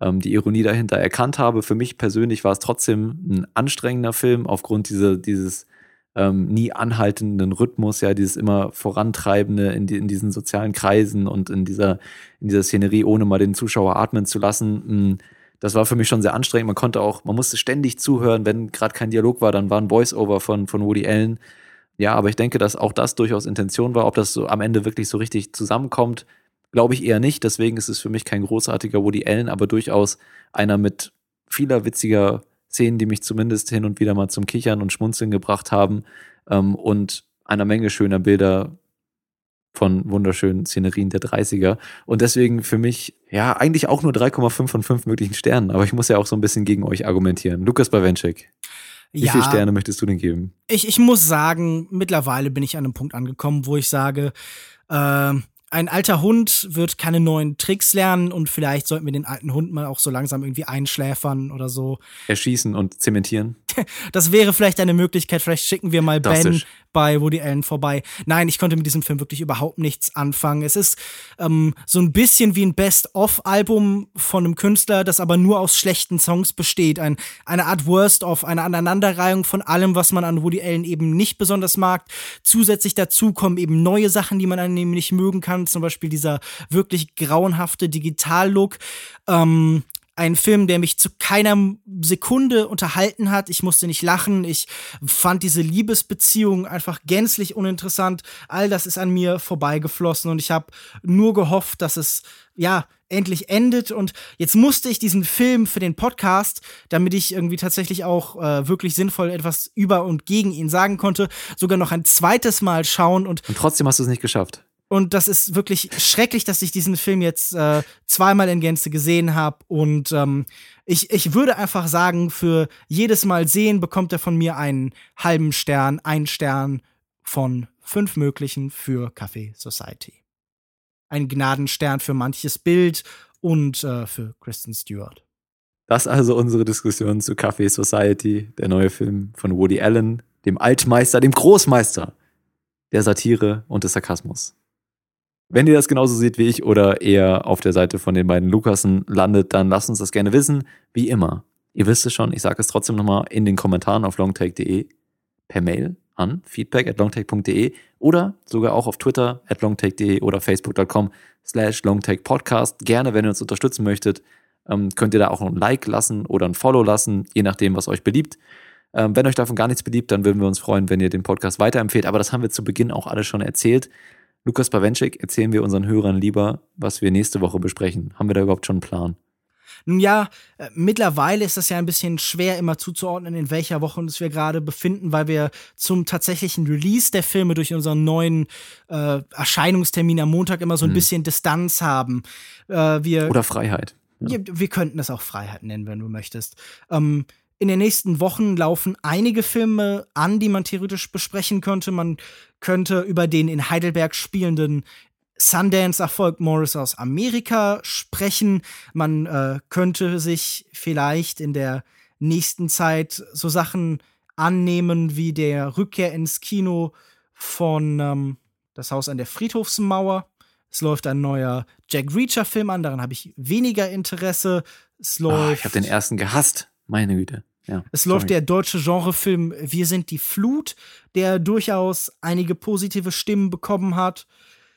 ähm, die Ironie dahinter erkannt habe. Für mich persönlich war es trotzdem ein anstrengender Film aufgrund dieser, dieses ähm, nie anhaltenden Rhythmus, ja, dieses immer vorantreibende in, die, in diesen sozialen Kreisen und in dieser, in dieser Szenerie, ohne mal den Zuschauer atmen zu lassen. Hm, das war für mich schon sehr anstrengend. Man konnte auch, man musste ständig zuhören, wenn gerade kein Dialog war, dann war ein Voice-Over von, von Woody Allen. Ja, aber ich denke, dass auch das durchaus Intention war. Ob das so am Ende wirklich so richtig zusammenkommt, glaube ich eher nicht. Deswegen ist es für mich kein großartiger Woody Allen, aber durchaus einer mit vieler witziger Szenen, die mich zumindest hin und wieder mal zum Kichern und Schmunzeln gebracht haben ähm, und einer Menge schöner Bilder von wunderschönen Szenerien der 30er. Und deswegen für mich, ja, eigentlich auch nur 3,5 von 5 möglichen Sternen. Aber ich muss ja auch so ein bisschen gegen euch argumentieren. Lukas Bawenschik. Wie ja, viele Sterne möchtest du denn geben? Ich, ich muss sagen, mittlerweile bin ich an einem Punkt angekommen, wo ich sage, äh, ein alter Hund wird keine neuen Tricks lernen und vielleicht sollten wir den alten Hund mal auch so langsam irgendwie einschläfern oder so. Erschießen und zementieren. Das wäre vielleicht eine Möglichkeit. Vielleicht schicken wir mal Ben bei Woody Allen vorbei. Nein, ich konnte mit diesem Film wirklich überhaupt nichts anfangen. Es ist ähm, so ein bisschen wie ein Best-of-Album von einem Künstler, das aber nur aus schlechten Songs besteht. Ein, eine Art Worst-of, eine Aneinanderreihung von allem, was man an Woody Allen eben nicht besonders mag. Zusätzlich dazu kommen eben neue Sachen, die man an ihm nicht mögen kann. Zum Beispiel dieser wirklich grauenhafte Digital-Look. Ähm, ein Film, der mich zu keiner Sekunde unterhalten hat. Ich musste nicht lachen. Ich fand diese Liebesbeziehung einfach gänzlich uninteressant. All das ist an mir vorbeigeflossen und ich habe nur gehofft, dass es ja endlich endet. Und jetzt musste ich diesen Film für den Podcast, damit ich irgendwie tatsächlich auch äh, wirklich sinnvoll etwas über und gegen ihn sagen konnte, sogar noch ein zweites Mal schauen. Und, und trotzdem hast du es nicht geschafft. Und das ist wirklich schrecklich, dass ich diesen Film jetzt äh, zweimal in Gänze gesehen habe. Und ähm, ich, ich würde einfach sagen, für jedes Mal sehen bekommt er von mir einen halben Stern, einen Stern von fünf möglichen für Café Society ein Gnadenstern für manches Bild und äh, für Kristen Stewart. Das also unsere Diskussion zu Café Society, der neue Film von Woody Allen, dem Altmeister, dem Großmeister der Satire und des Sarkasmus. Wenn ihr das genauso seht wie ich oder eher auf der Seite von den beiden Lukasen landet, dann lasst uns das gerne wissen. Wie immer. Ihr wisst es schon, ich sage es trotzdem nochmal in den Kommentaren auf longtake.de per Mail an feedback at longtake.de oder sogar auch auf Twitter at longtake.de oder facebook.com slash longtakepodcast. Gerne, wenn ihr uns unterstützen möchtet, ähm, könnt ihr da auch ein Like lassen oder ein Follow lassen, je nachdem, was euch beliebt. Ähm, wenn euch davon gar nichts beliebt, dann würden wir uns freuen, wenn ihr den Podcast weiterempfehlt. Aber das haben wir zu Beginn auch alle schon erzählt. Lukas Bawenschik, erzählen wir unseren Hörern lieber, was wir nächste Woche besprechen. Haben wir da überhaupt schon einen Plan? Nun ja, äh, mittlerweile ist das ja ein bisschen schwer immer zuzuordnen, in welcher Woche uns wir gerade befinden, weil wir zum tatsächlichen Release der Filme durch unseren neuen äh, Erscheinungstermin am Montag immer so ein hm. bisschen Distanz haben. Äh, wir, Oder Freiheit. Ja. Wir könnten es auch Freiheit nennen, wenn du möchtest. Ähm, in den nächsten Wochen laufen einige Filme an, die man theoretisch besprechen könnte. Man könnte über den in Heidelberg spielenden Sundance-Erfolg Morris aus Amerika sprechen. Man äh, könnte sich vielleicht in der nächsten Zeit so Sachen annehmen wie der Rückkehr ins Kino von ähm, Das Haus an der Friedhofsmauer. Es läuft ein neuer Jack Reacher-Film an, daran habe ich weniger Interesse. Es ah, läuft. Oh, ich habe den ersten gehasst, meine Güte. Ja, es sorry. läuft der deutsche Genrefilm Wir sind die Flut, der durchaus einige positive Stimmen bekommen hat.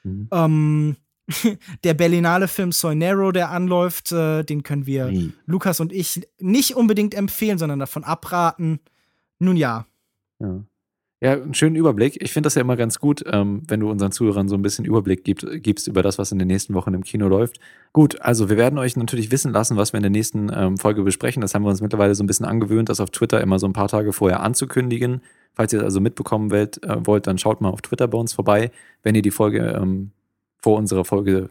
Mhm. Ähm, der Berlinale Film Soy der anläuft, äh, den können wir nee. Lukas und ich nicht unbedingt empfehlen, sondern davon abraten. Nun ja. Ja, ja einen schönen Überblick. Ich finde das ja immer ganz gut, ähm, wenn du unseren Zuhörern so ein bisschen Überblick gib, gibst über das, was in den nächsten Wochen im Kino läuft. Gut, also wir werden euch natürlich wissen lassen, was wir in der nächsten ähm, Folge besprechen. Das haben wir uns mittlerweile so ein bisschen angewöhnt, das auf Twitter immer so ein paar Tage vorher anzukündigen. Falls ihr es also mitbekommen wollt, äh, wollt, dann schaut mal auf Twitter bei uns vorbei. Wenn ihr die Folge ähm, vor unserer Folge,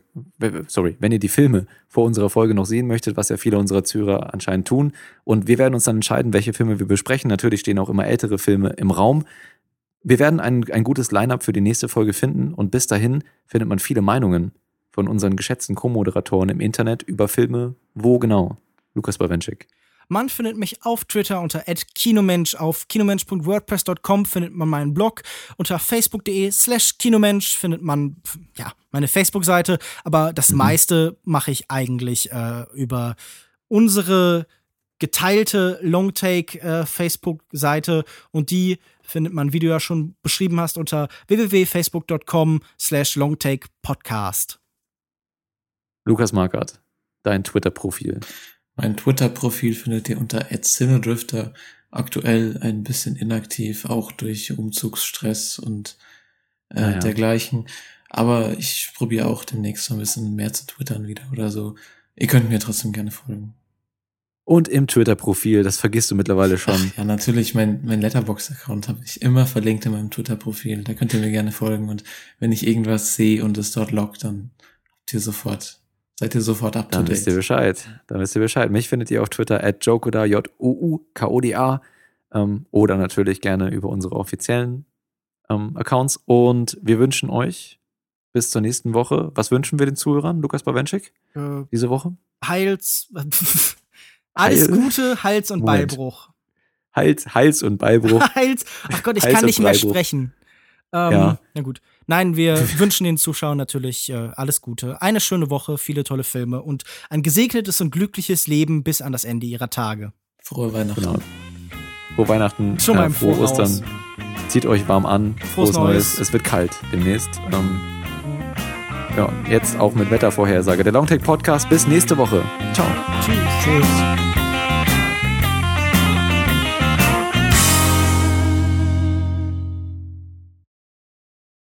sorry, wenn ihr die Filme vor unserer Folge noch sehen möchtet, was ja viele unserer Zuhörer anscheinend tun. Und wir werden uns dann entscheiden, welche Filme wir besprechen. Natürlich stehen auch immer ältere Filme im Raum. Wir werden ein, ein gutes Line-up für die nächste Folge finden und bis dahin findet man viele Meinungen von unseren geschätzten Co-Moderatoren im Internet über Filme. Wo genau? Lukas Bawenschik. Man findet mich auf Twitter unter @kinomensch, auf kinomensch.wordpress.com findet man meinen Blog, unter facebook.de slash kinomensch findet man ja meine Facebook-Seite, aber das mhm. meiste mache ich eigentlich äh, über unsere geteilte Longtake äh, Facebook-Seite und die findet man, wie du ja schon beschrieben hast, unter www.facebook.com slash longtakepodcast. Lukas Markert, dein Twitter-Profil. Mein Twitter-Profil findet ihr unter @cinedrifter. Aktuell ein bisschen inaktiv, auch durch Umzugsstress und äh, ja, ja. dergleichen. Aber ich probiere auch demnächst so ein bisschen mehr zu twittern wieder oder so. Ihr könnt mir trotzdem gerne folgen. Und im Twitter-Profil, das vergisst du mittlerweile schon. Ach, ja, natürlich, mein, mein Letterbox-Account habe ich immer verlinkt in meinem Twitter-Profil. Da könnt ihr mir gerne folgen. Und wenn ich irgendwas sehe und es dort loggt, dann habt ihr sofort Seid ihr sofort up to Dann wisst ihr Bescheid. Dann wisst ihr Bescheid. Mich findet ihr auf Twitter at Jokoda, J-O-U-K-O-D-A. Ähm, oder natürlich gerne über unsere offiziellen ähm, Accounts. Und wir wünschen euch bis zur nächsten Woche. Was wünschen wir den Zuhörern, Lukas Bawenschik, äh, diese Woche? Heils. Alles Heil. Gute, Hals- und Moment. Beibruch. Hals, Hals und Beibruch. Hals. Ach Gott, ich Hals kann nicht mehr sprechen. Ähm, ja. Na gut. Nein, wir wünschen den Zuschauern natürlich äh, alles Gute, eine schöne Woche, viele tolle Filme und ein gesegnetes und glückliches Leben bis an das Ende ihrer Tage. Frohe Weihnachten. Genau. Frohe Weihnachten. Schon mal äh, frohe Ostern. Zieht euch warm an. Frohes, Frohes Neues. Neues. Es wird kalt demnächst. Ähm, ja, jetzt auch mit Wettervorhersage. Der Longtake Podcast. Bis nächste Woche. Ciao. Tschüss. Tschüss.